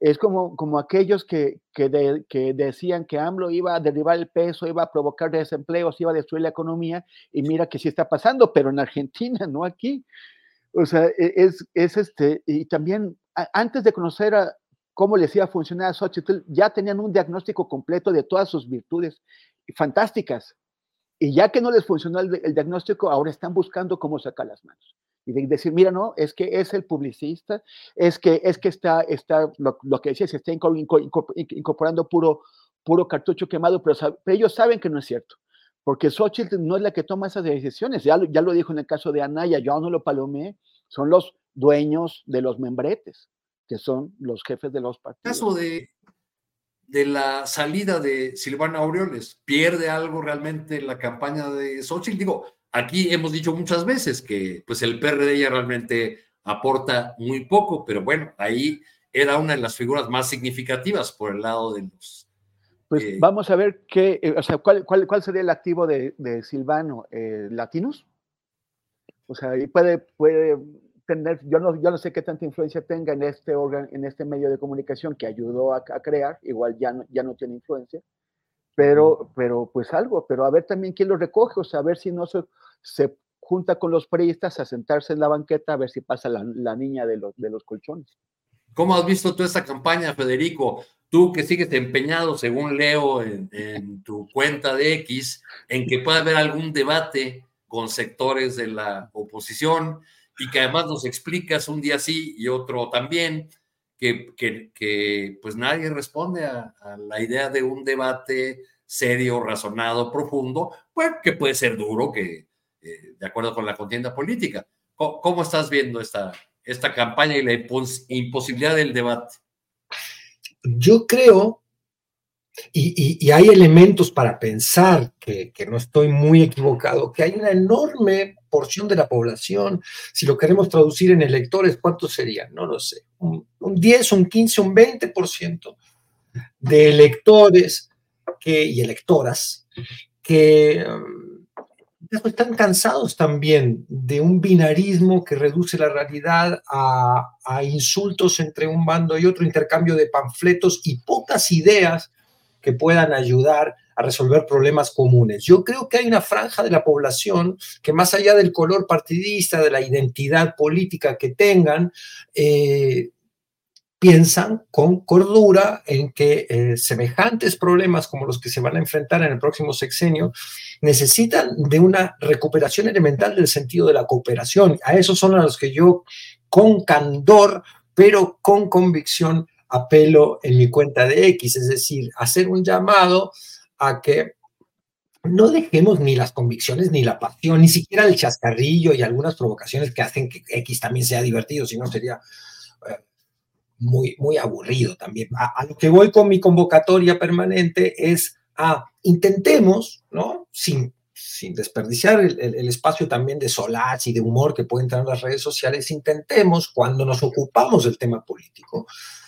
es como, como aquellos que, que, de, que, decían que AMLO iba a derribar el peso, iba a provocar desempleos, iba a destruir la economía, y mira que sí está pasando, pero en Argentina, (laughs) no aquí. O sea, e, es, es este, y también antes de conocer a, cómo les iba a funcionar a Xochitl, ya tenían un diagnóstico completo de todas sus virtudes fantásticas. Y ya que no les funcionó el, el diagnóstico, ahora están buscando cómo sacar las manos y de decir, mira, no, es que es el publicista, es que, es que está, está lo, lo que decía, se está incorporando puro, puro cartucho quemado, pero, pero, ellos saben que no es cierto, porque Xochitl no es la que toma esas decisiones, ya, ya lo dijo en el caso de Anaya, yo no lo palomé, son los dueños de los membretes, que son los jefes de los partidos. caso de, de la salida de Silvana Aureoles, ¿pierde algo realmente la campaña de Xochitl? Digo, Aquí hemos dicho muchas veces que pues el PRD ya realmente aporta muy poco, pero bueno, ahí era una de las figuras más significativas por el lado de los... Pues eh, vamos a ver qué, eh, o sea, ¿cuál, cuál, cuál sería el activo de, de Silvano? Eh, ¿Latinos? O sea, ahí puede, puede tener, yo no, yo no sé qué tanta influencia tenga en este órgano, en este medio de comunicación que ayudó a, a crear, igual ya no, ya no tiene influencia, pero, pero pues algo, pero a ver también quién lo recoge, o sea, a ver si no se, junta con los periodistas a sentarse en la banqueta a ver si pasa la, la niña de los, de los colchones. ¿Cómo has visto tú esta campaña, Federico? Tú que sigues empeñado, según leo en, tu cuenta de X, en que pueda haber algún debate con sectores de la oposición y que además nos explicas un día sí y otro también, que, que, que pues nadie responde a, a, la idea de un debate serio, razonado, profundo, pues que puede ser duro, que eh, de acuerdo con la contienda política. ¿Cómo, estás viendo esta, esta campaña y la imposibilidad del debate? Yo creo, y, y, hay elementos para pensar que, que, no estoy muy equivocado, que hay una enorme porción de la población, si lo queremos traducir en electores, ¿cuántos serían? No lo sé, un, un 10, un 15, un 20% de electores y electoras que um, están cansados también de un binarismo que reduce la realidad a, insultos entre un bando y otro, intercambio de panfletos y pocas ideas que puedan ayudar a resolver problemas comunes. Yo creo que hay una franja de la población que más allá del color partidista, de la identidad política que tengan, eh, piensan con cordura en que eh, semejantes problemas como los que se van a enfrentar en el próximo sexenio necesitan de una recuperación elemental del sentido de la cooperación. A esos son a los que yo con candor, pero con convicción, apelo en mi cuenta de X, es decir, hacer un llamado a que no dejemos ni las convicciones, ni la pasión, ni siquiera el chascarrillo y algunas provocaciones que hacen que X también sea divertido, si no sería eh, muy, muy aburrido también. A, lo que voy con mi convocatoria permanente es a intentemos, ¿no? Sin, sin desperdiciar el, el, espacio también de solaz y de humor que pueden tener las redes sociales, intentemos, cuando nos ocupamos del tema político,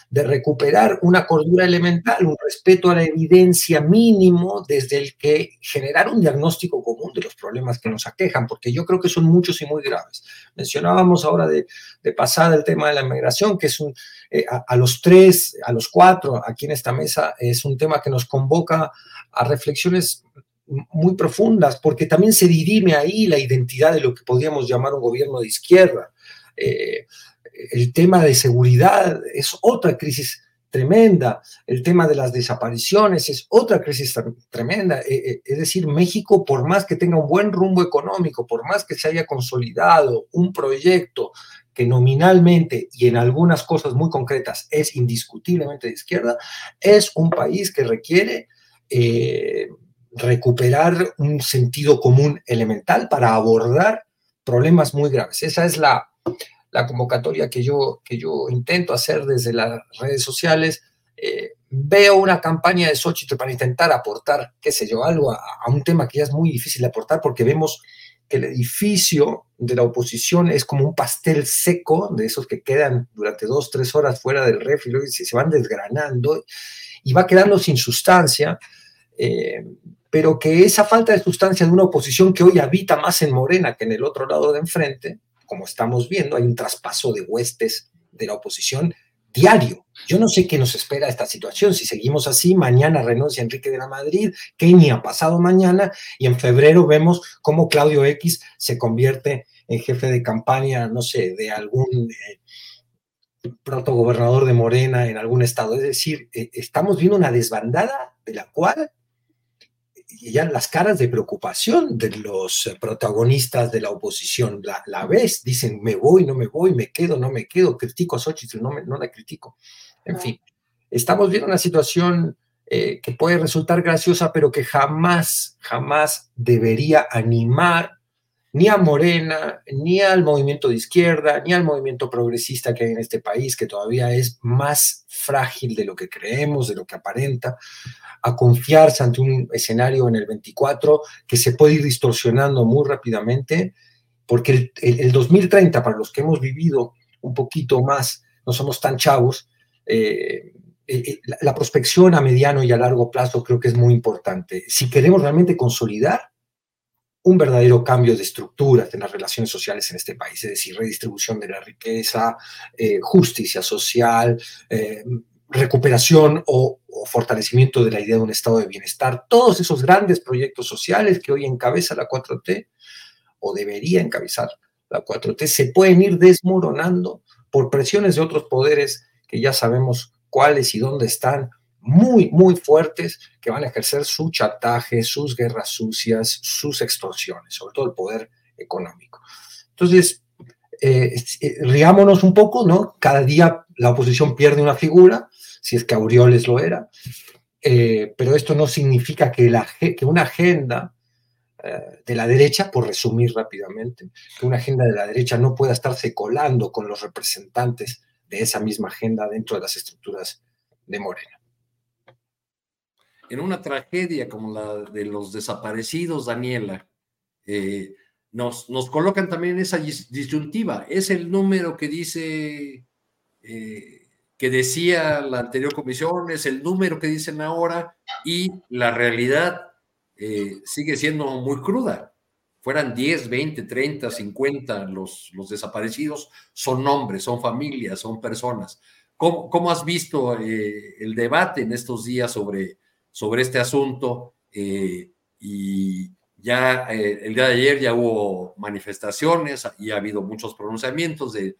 de recuperar una cordura elemental, un respeto a la evidencia mínimo desde el que generar un diagnóstico común de los problemas que nos aquejan, porque yo creo que son muchos y muy graves. Mencionábamos ahora de, de pasada el tema de la inmigración, que es un, eh, a, a, los tres, a los cuatro aquí en esta mesa, es un tema que nos convoca a reflexiones muy profundas, porque también se dirime ahí la identidad de lo que podríamos llamar un gobierno de izquierda. Eh, el tema de seguridad es otra crisis tremenda, el tema de las desapariciones es otra crisis tremenda. Eh, eh, es decir, México, por más que tenga un buen rumbo económico, por más que se haya consolidado un proyecto que nominalmente y en algunas cosas muy concretas es indiscutiblemente de izquierda, es un país que requiere eh, recuperar un sentido común elemental para abordar problemas muy graves. Esa es la, la convocatoria que yo, que yo intento hacer desde las redes sociales. Eh, veo una campaña de Xochitl para intentar aportar, qué sé yo, algo a, un tema que ya es muy difícil de aportar porque vemos que el edificio de la oposición es como un pastel seco, de esos que quedan durante dos, tres horas fuera del refri y se, se van desgranando y va quedando sin sustancia. Eh, pero que esa falta de sustancia de una oposición que hoy habita más en Morena que en el otro lado de enfrente, como estamos viendo, hay un traspaso de huestes de la oposición diario. Yo no sé qué nos espera esta situación. Si seguimos así, mañana renuncia Enrique de la Madrid, Kenia pasado mañana, y en febrero vemos cómo Claudio X se convierte en jefe de campaña, no sé, de algún eh, protogobernador de Morena en algún estado. Es decir, eh, estamos viendo una desbandada de la cual ya las caras de preocupación de los protagonistas de la oposición. La, la ves, dicen, me voy, no me voy, me quedo, no me quedo, critico a Xochitl, no, me, no la critico. En fin, estamos viendo una situación eh, que puede resultar graciosa, pero que jamás, jamás debería animar ni a Morena, ni al movimiento de izquierda, ni al movimiento progresista que hay en este país, que todavía es más frágil de lo que creemos, de lo que aparenta, a confiarse ante un escenario en el 24 que se puede ir distorsionando muy rápidamente, porque el, el, el 2030, para los que hemos vivido un poquito más, no somos tan chavos, eh, eh, la, la prospección a mediano y a largo plazo creo que es muy importante. Si queremos realmente consolidar un verdadero cambio de estructuras en las relaciones sociales en este país, es decir, redistribución de la riqueza, eh, justicia social, eh, recuperación o, fortalecimiento de la idea de un estado de bienestar, todos esos grandes proyectos sociales que hoy encabeza la 4T o debería encabezar la 4T, se pueden ir desmoronando por presiones de otros poderes que ya sabemos cuáles y dónde están, muy, muy fuertes que van a ejercer su chantaje, sus guerras sucias, sus extorsiones, sobre todo el poder económico. Entonces, eh, riámonos un poco, ¿no? Cada día la oposición pierde una figura, si es que Aureoles lo era, eh, pero esto no significa que, una agenda eh, de la derecha, por resumir rápidamente, que una agenda de la derecha no pueda estarse colando con los representantes de esa misma agenda dentro de las estructuras de Morena en una tragedia como la de los desaparecidos, Daniela, eh, nos, colocan también esa disyuntiva. Es el número que dice, eh, que decía la anterior comisión, es el número que dicen ahora y la realidad eh, sigue siendo muy cruda. Fueran 10, 20, 30, 50 los, los desaparecidos, son nombres, son familias, son personas. ¿Cómo, cómo has visto eh, el debate en estos días sobre sobre este asunto y ya eh, el día de ayer ya hubo manifestaciones y ha habido muchos pronunciamientos de,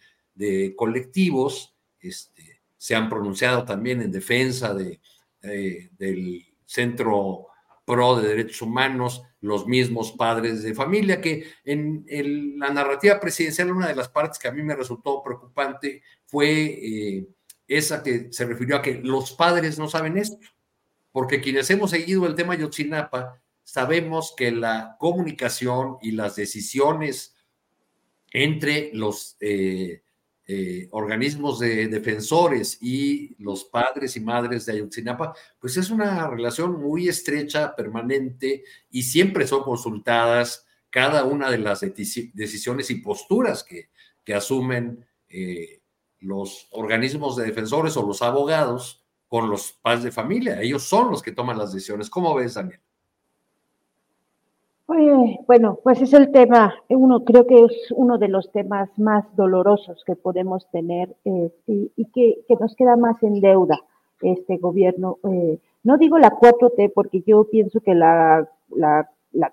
colectivos este, se han pronunciado también en defensa de, del Centro Pro de Derechos Humanos, los mismos padres de familia, que en, la narrativa presidencial una de las partes que a mí me resultó preocupante fue eh, esa que se refirió a que los padres no saben esto, porque quienes hemos seguido el tema Yotzinapa sabemos que la comunicación y las decisiones entre los eh, eh, organismos de defensores y los padres y madres de Ayotzinapa, pues es una relación muy estrecha, permanente, y siempre son consultadas cada una de las decisiones y posturas que, que asumen eh, los organismos de defensores o los abogados con los padres de familia. Ellos son los que toman las decisiones. ¿Cómo ves, Daniel? Bueno, pues es el tema, uno creo que es uno de los temas más dolorosos que podemos tener eh, y, que, nos queda más en deuda este gobierno. Eh, no digo la 4T porque yo pienso que la,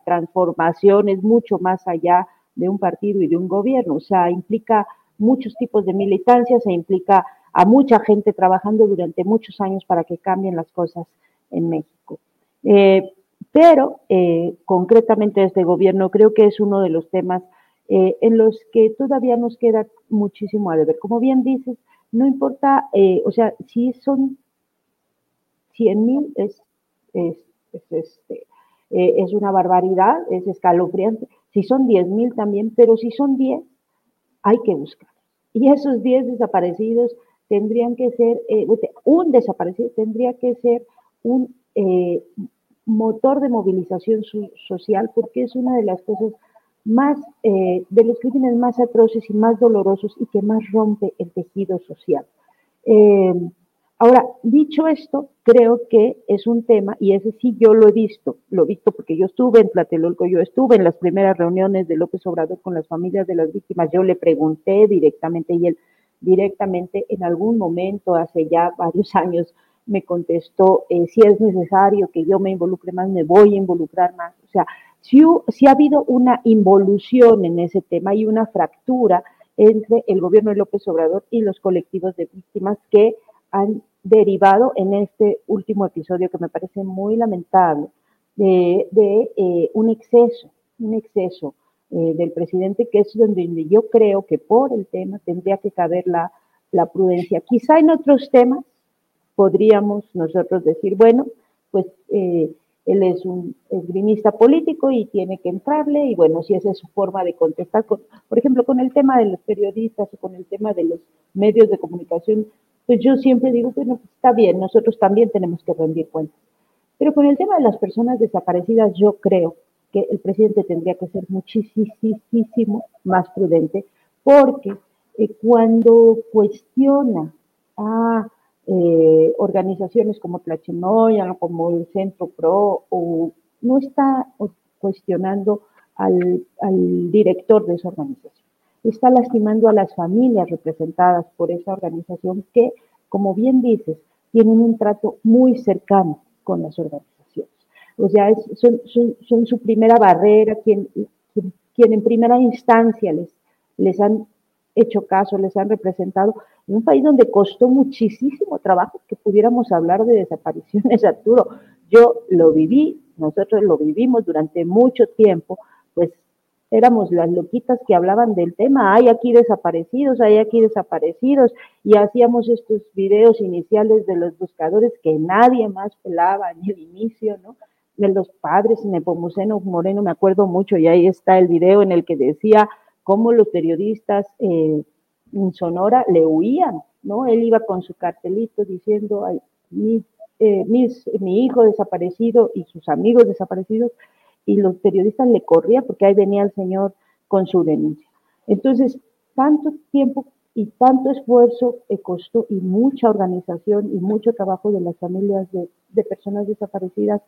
transformación es mucho más allá de un partido y de un gobierno, o sea, implica muchos tipos de militancia, se implica a mucha gente trabajando durante muchos años para que cambien las cosas en México. Eh, pero eh, concretamente este gobierno creo que es uno de los temas eh, en los que todavía nos queda muchísimo a deber. Como bien dices, no importa, eh, o sea, si son 100 mil es, es, este, es una barbaridad, es escalofriante. Si son 10 mil también, pero si son 10, hay que buscar. Y esos 10 desaparecidos tendrían que ser, un desaparecido tendría que ser un motor de movilización social porque es una de las cosas más, eh, de los crímenes más atroces y más dolorosos y que más rompe el tejido social. Eh, ahora, dicho esto, creo que es un tema, y ese sí yo lo he visto, lo he visto porque yo estuve en Tlatelolco, yo estuve en las primeras reuniones de López Obrador con las familias de las víctimas, yo le pregunté directamente y él directamente en algún momento, hace ya varios (laughs) años, me contestó, eh, si es necesario que yo me involucre más, me voy a involucrar más. O sea, si, si ha habido una involución en ese tema y una fractura entre el gobierno de López Obrador y los colectivos de víctimas que han derivado en este último episodio que me parece muy lamentable de, eh, un exceso, un exceso eh, del presidente, que es donde yo creo que por el tema tendría que caber la, la prudencia. Quizá en otros temas podríamos nosotros decir, bueno, pues eh, él es un esgrimista político y tiene que entrarle, y bueno, si esa es su forma de contestar, por ejemplo, con el tema de los periodistas o con el tema de los medios de comunicación, pues yo siempre digo, bueno, pues está bien, nosotros también tenemos que rendir cuentas. Pero con el tema de las personas desaparecidas, yo creo que el presidente tendría que ser muchísimo más prudente, porque eh, cuando cuestiona a eh, organizaciones como Tlachinoya, como el Centro Pro, no está cuestionando al, director de esa organización. Está lastimando a las familias representadas por esa organización que, como bien dices, tienen un trato muy cercano con las organizaciones. O sea, son, su primera barrera, quien, quien, en primera instancia les, les han hecho caso, les han representado, en un país donde costó muchísimo trabajo que pudiéramos hablar de desapariciones, (laughs) Arturo. Yo lo viví, nosotros lo vivimos durante mucho tiempo, pues éramos las loquitas que hablaban del tema, hay aquí desaparecidos, hay aquí desaparecidos, y hacíamos estos videos iniciales de los buscadores que nadie más pelaba en el inicio, ¿no? De los padres, Nepomuceno Moreno, me acuerdo mucho, y ahí está el video en el que decía cómo los periodistas eh, en Sonora le huían, ¿no? Él iba con su cartelito diciendo, Ay, mi, eh, mi hijo desaparecido y sus amigos desaparecidos, y los periodistas le corrían porque ahí venía el señor con su denuncia. Entonces, tanto tiempo y tanto esfuerzo costó y mucha organización y mucho trabajo de las familias de personas desaparecidas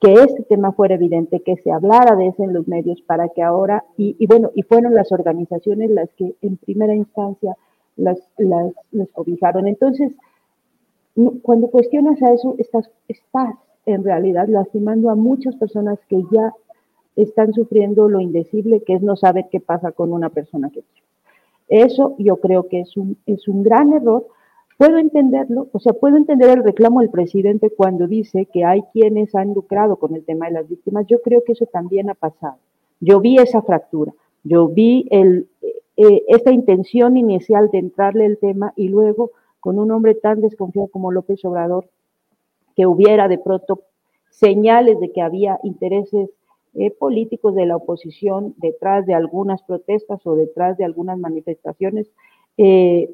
que este tema fuera evidente, que se hablara de eso en los medios para que ahora, y, bueno, y fueron las organizaciones las que en primera instancia las, las, cobijaron. Entonces, cuando cuestionas a eso, estás, estás en realidad lastimando a muchas personas que ya están sufriendo lo indecible, que es no saber qué pasa con una persona que Eso yo creo que es un, es un gran error, puedo entenderlo, o sea, puedo entender el reclamo del presidente cuando dice que hay quienes han lucrado con el tema de las víctimas. Yo creo que eso también ha pasado. Yo vi esa fractura, yo vi el, eh, esta intención inicial de entrarle el tema y luego con un hombre tan desconfiado como López Obrador, que hubiera de pronto señales de que había intereses eh, políticos de la oposición detrás de algunas protestas o detrás de algunas manifestaciones, eh,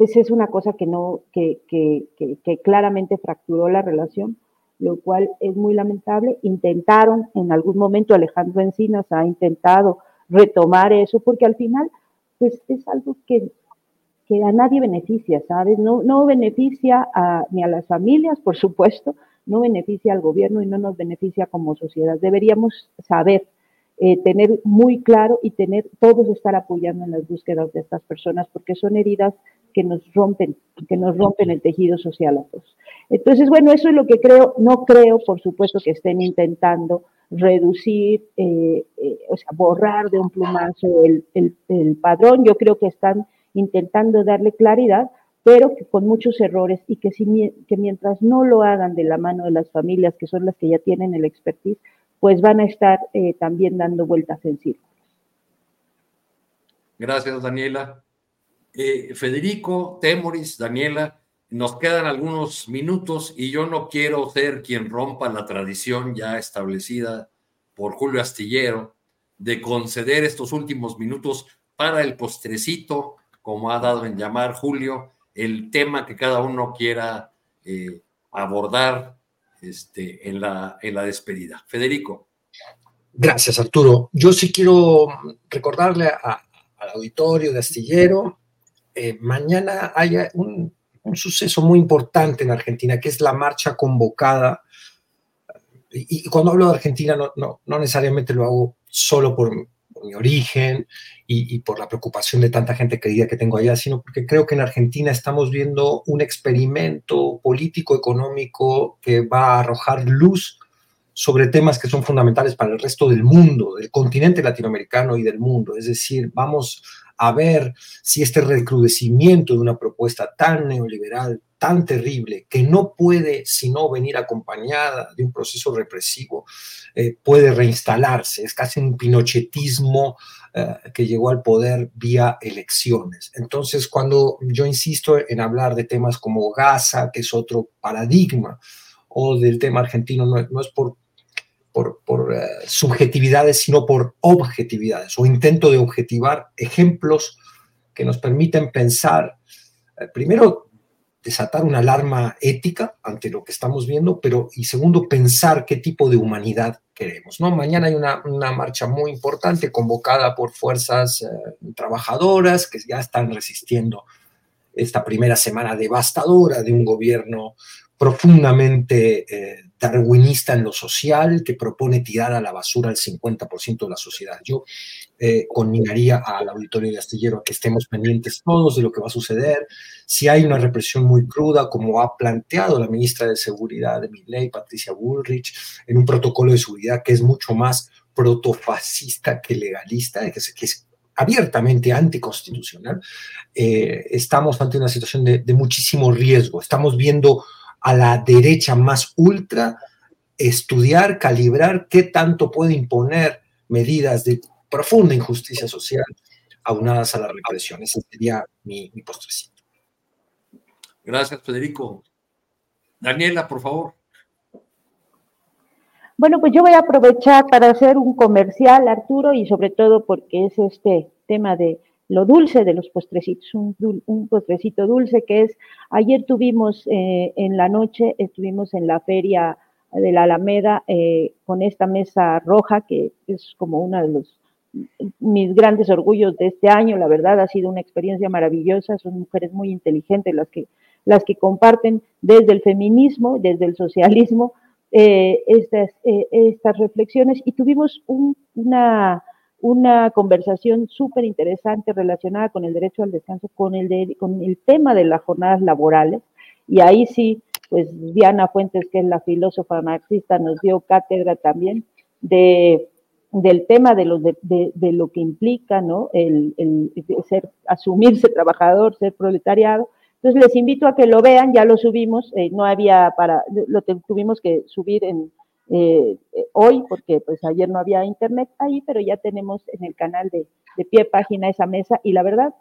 pues es una cosa que no, que, que, que, claramente fracturó la relación, lo cual es muy lamentable. Intentaron, en algún momento Alejandro Encinas ha intentado retomar eso, porque al final, pues es algo que, que a nadie beneficia, ¿sabes? No, no beneficia ni a las familias, por supuesto, no beneficia al gobierno y no nos beneficia como sociedad. Deberíamos saber eh, tener muy claro y tener todos estar apoyando en las búsquedas de estas personas, porque son heridas que nos rompen, que nos rompen el tejido social a todos. Entonces, bueno, eso es lo que creo, no creo, por supuesto, que estén intentando reducir, eh, eh, o sea, borrar de un plumazo el, el, padrón. Yo creo que están intentando darle claridad, pero que con muchos errores y que, si, que mientras no lo hagan de la mano de las familias, que son las que ya tienen el expertise, pues van a estar eh, también dando vueltas en círculos. Gracias, Daniela. Eh, Federico, Temoris, Daniela, nos quedan algunos minutos y yo no quiero ser quien rompa la tradición ya establecida por Julio Astillero de conceder estos últimos minutos para el postrecito, como ha dado en llamar Julio, el tema que cada uno quiera eh, abordar este, en, la, en la despedida. Federico. Gracias, Arturo. Yo sí quiero recordarle al auditorio de Astillero, eh, mañana hay un, suceso muy importante en Argentina, que es la marcha convocada. Y, cuando hablo de Argentina, no, no, no, necesariamente lo hago solo por, mi origen y, y, por la preocupación de tanta gente querida que tengo allá, sino porque creo que en Argentina estamos viendo un experimento político, económico, que va a arrojar luz sobre temas que son fundamentales para el resto del mundo, del continente latinoamericano y del mundo. Es decir, vamos a ver si este recrudecimiento de una propuesta tan neoliberal, tan terrible, que no puede sino venir acompañada de un proceso represivo, eh, puede reinstalarse. Es casi un pinochetismo eh, que llegó al poder vía elecciones. Entonces, cuando yo insisto en hablar de temas como Gaza, que es otro paradigma, o del tema argentino, no es por por, eh, subjetividades, sino por objetividades o intento de objetivar ejemplos que nos permiten pensar, eh, primero, desatar una alarma ética ante lo que estamos viendo, pero y segundo, pensar qué tipo de humanidad queremos. ¿no? Mañana hay una, marcha muy importante convocada por fuerzas eh, trabajadoras que ya están resistiendo esta primera semana devastadora de un gobierno profundamente eh, darwinista en lo social, que propone tirar a la basura el 50% de la sociedad. Yo eh, conminaría al auditorio de Astillero a que estemos pendientes todos de lo que va a suceder. Si hay una represión muy cruda, como ha planteado la ministra de Seguridad de mi ley, Patricia Bullrich, en un protocolo de seguridad que es mucho más protofascista que legalista, que es, que es abiertamente anticonstitucional, eh, estamos ante una situación de, de muchísimo riesgo. Estamos viendo a la derecha más ultra, estudiar, calibrar qué tanto puede imponer medidas de profunda injusticia social aunadas a la represión. Ese sería mi, mi postrecito. Gracias, Federico. Daniela, por favor. Bueno, pues yo voy a aprovechar para hacer un comercial, Arturo, y sobre todo porque es este tema de lo dulce de los postrecitos, un, postrecito dulce que es, ayer tuvimos eh, en la noche, estuvimos en la feria de la Alameda eh, con esta mesa roja que es como uno de los mis grandes orgullos de este año, la verdad ha sido una experiencia maravillosa, son mujeres muy inteligentes las que, las que comparten desde el feminismo, desde el socialismo, eh, estas, estas reflexiones y tuvimos una, una conversación súper interesante relacionada con el derecho al descanso, con el, con el tema de las jornadas laborales. Y ahí sí, pues Diana Fuentes, que es la filósofa marxista, nos dio cátedra también de, del tema de lo, de, de, lo que implica ¿no? el, el, ser, asumirse (laughs) trabajador, ser proletariado, Entonces les invito a que lo vean, ya lo subimos, eh, no había para, lo tuvimos que subir en eh, hoy porque pues ayer no había internet ahí, pero ya tenemos en el canal de, de pie página esa mesa y la verdad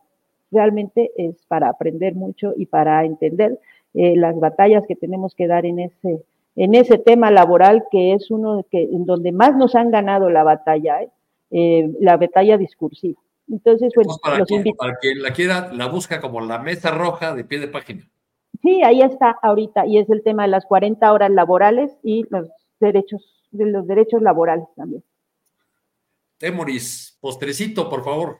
realmente es para aprender mucho y para entender eh, las batallas que tenemos que dar en ese, en ese tema laboral que es uno que, en donde más nos han ganado la batalla, ¿eh? Eh, la batalla discursiva. Entonces, bueno, para, los quien, para quien la quiera, la busca como la mesa roja de pie de página. Sí, ahí está ahorita, y es el tema de las 40 horas laborales y los derechos, de los derechos laborales también. Temoris, postrecito, por favor.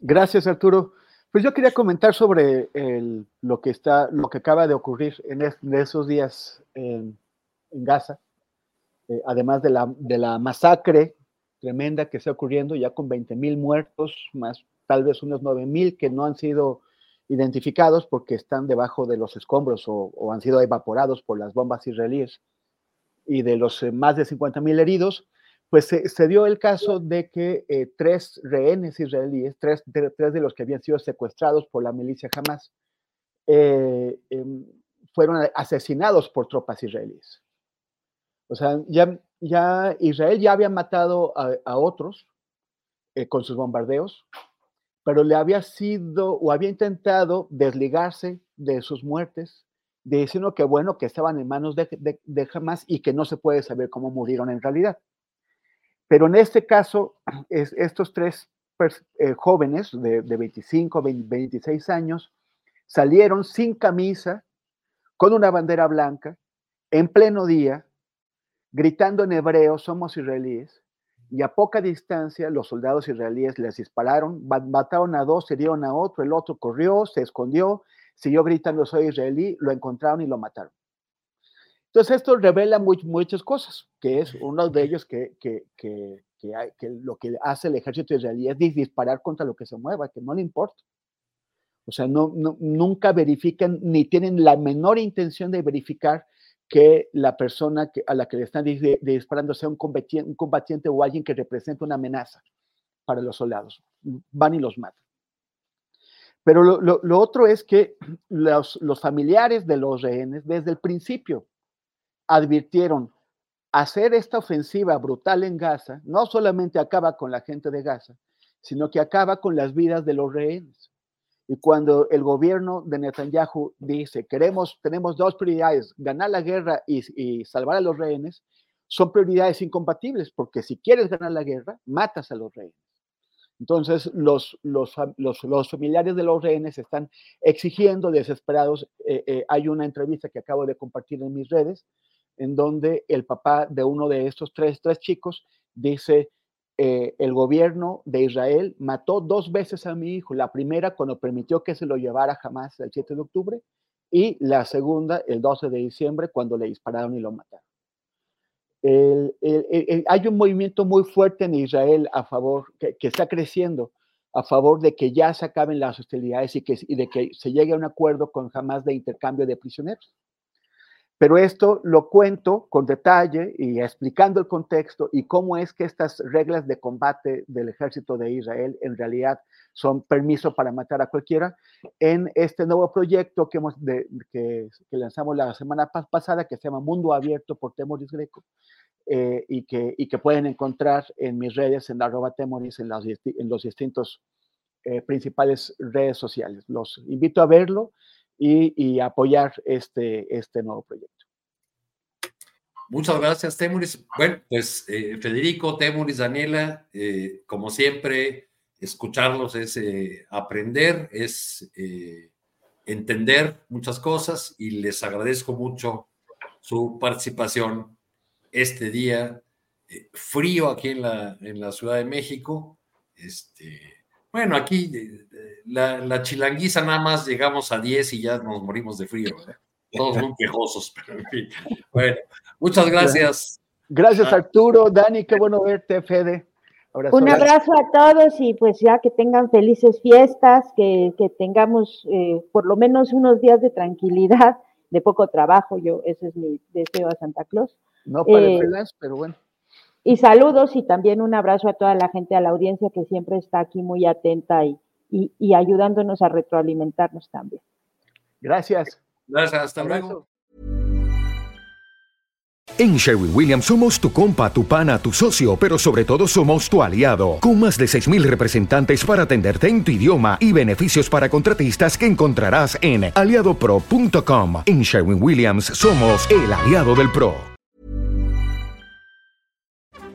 Gracias, Arturo. Pues yo quería comentar sobre el, lo, que está, lo que acaba de ocurrir en, es, esos días en, en Gaza, eh, además de la, de la, masacre tremenda que está ocurriendo, ya con 20 mil muertos, más tal vez unos 9 mil que no han sido identificados porque están debajo de los escombros o, o han sido evaporados por las bombas israelíes, y de los eh, más de 50 mil heridos, pues se, se, dio el caso de que eh, tres rehenes israelíes, tres de, tres de, los que habían sido secuestrados por la milicia Hamas, eh, eh, fueron asesinados por tropas israelíes. O sea, ya, ya Israel ya había matado a, a otros con sus bombardeos, pero le había sido o había intentado desligarse de sus muertes, diciendo que bueno, que estaban en manos de, de, de Hamas y que no se puede saber cómo murieron en realidad. Pero en este caso, (clears throat) es, estos tres eh, jóvenes de, de 25, 20, 26 años salieron sin camisa, con una bandera blanca, en pleno día, gritando en hebreo, somos israelíes, y a poca distancia los soldados israelíes les dispararon, mataron a dos, hirieron a otro, el otro corrió, se escondió, siguió gritando soy israelí, lo encontraron y lo mataron. Entonces esto revela muy, muchas cosas, que es uno de ellos que, que, que, que, hay, que lo que hace el ejército israelí es disparar contra lo que se mueva, que no le importa. O sea, no, no, nunca verifican ni tienen la menor intención de verificar que la persona que, a la que le están disparando sea un combatiente, un combatiente o alguien que represente una amenaza para los soldados. Van y los matan. Pero lo, otro es que (clears throat) los, los, familiares de los rehenes desde el principio advirtieron hacer esta ofensiva brutal en Gaza no solamente acaba con la gente de Gaza, sino que acaba con las vidas de los rehenes. Y cuando el gobierno de Netanyahu dice, queremos, tenemos dos prioridades, ganar la guerra y, y, salvar a los rehenes, son prioridades incompatibles, porque si quieres ganar la guerra, matas a los rehenes. Entonces, los, los, los, familiares de los rehenes están exigiendo, desesperados. Eh, eh, hay una entrevista que acabo de compartir en mis redes, en donde el papá de uno de estos tres, tres chicos dice, eh, el gobierno de Israel mató dos veces a mi hijo, la primera cuando permitió que se lo llevara jamás el 7 de octubre y la segunda el 12 de diciembre cuando le dispararon y lo mataron. Hay un movimiento muy fuerte en Israel a favor, que, está creciendo, a favor de que ya se acaben las hostilidades y, que, y de que se llegue a un acuerdo con jamás de intercambio de prisioneros. Pero esto lo cuento con detalle y explicando el contexto y cómo es que estas reglas de combate del ejército de Israel en realidad son permiso para matar a cualquiera en este nuevo proyecto que, hemos de, que, que lanzamos la semana pasada que se llama Mundo Abierto por Temoris Greco eh, y, que, y que pueden encontrar en mis redes en arroba Temoris en, las, en los distintos eh, principales redes sociales. Los invito a verlo y, apoyar este, este nuevo proyecto. Muchas gracias, Temuris. Bueno, pues eh, Federico, Temuris, Daniela, eh, como siempre, escucharlos es eh, aprender, es eh, entender muchas cosas y les agradezco mucho su participación este día frío aquí en la, en la Ciudad de México. Este, bueno, aquí la, la, chilanguiza nada más llegamos a 10 y ya nos morimos de frío, ¿verdad? Todos muy quejosos, pero en fin. Bueno, muchas gracias. Gracias, Arturo. Dani, qué bueno verte, Fede. Abrazo. Un abrazo a todos y pues ya que tengan felices fiestas, que, que tengamos eh, por lo menos unos días de tranquilidad, de poco trabajo. Yo, ese es mi deseo a Santa Claus. No para eh, freelance, pero bueno. Y saludos y también un abrazo a toda la gente, a la audiencia que siempre está aquí muy atenta y, y, y ayudándonos a retroalimentarnos también. Gracias. Gracias, hasta luego. En Sherwin Williams somos tu compa, tu pana, tu socio, pero sobre todo somos tu aliado, con más de 6.000 representantes para atenderte en tu idioma y beneficios para contratistas que encontrarás en aliadopro.com. En Sherwin Williams somos el aliado del PRO.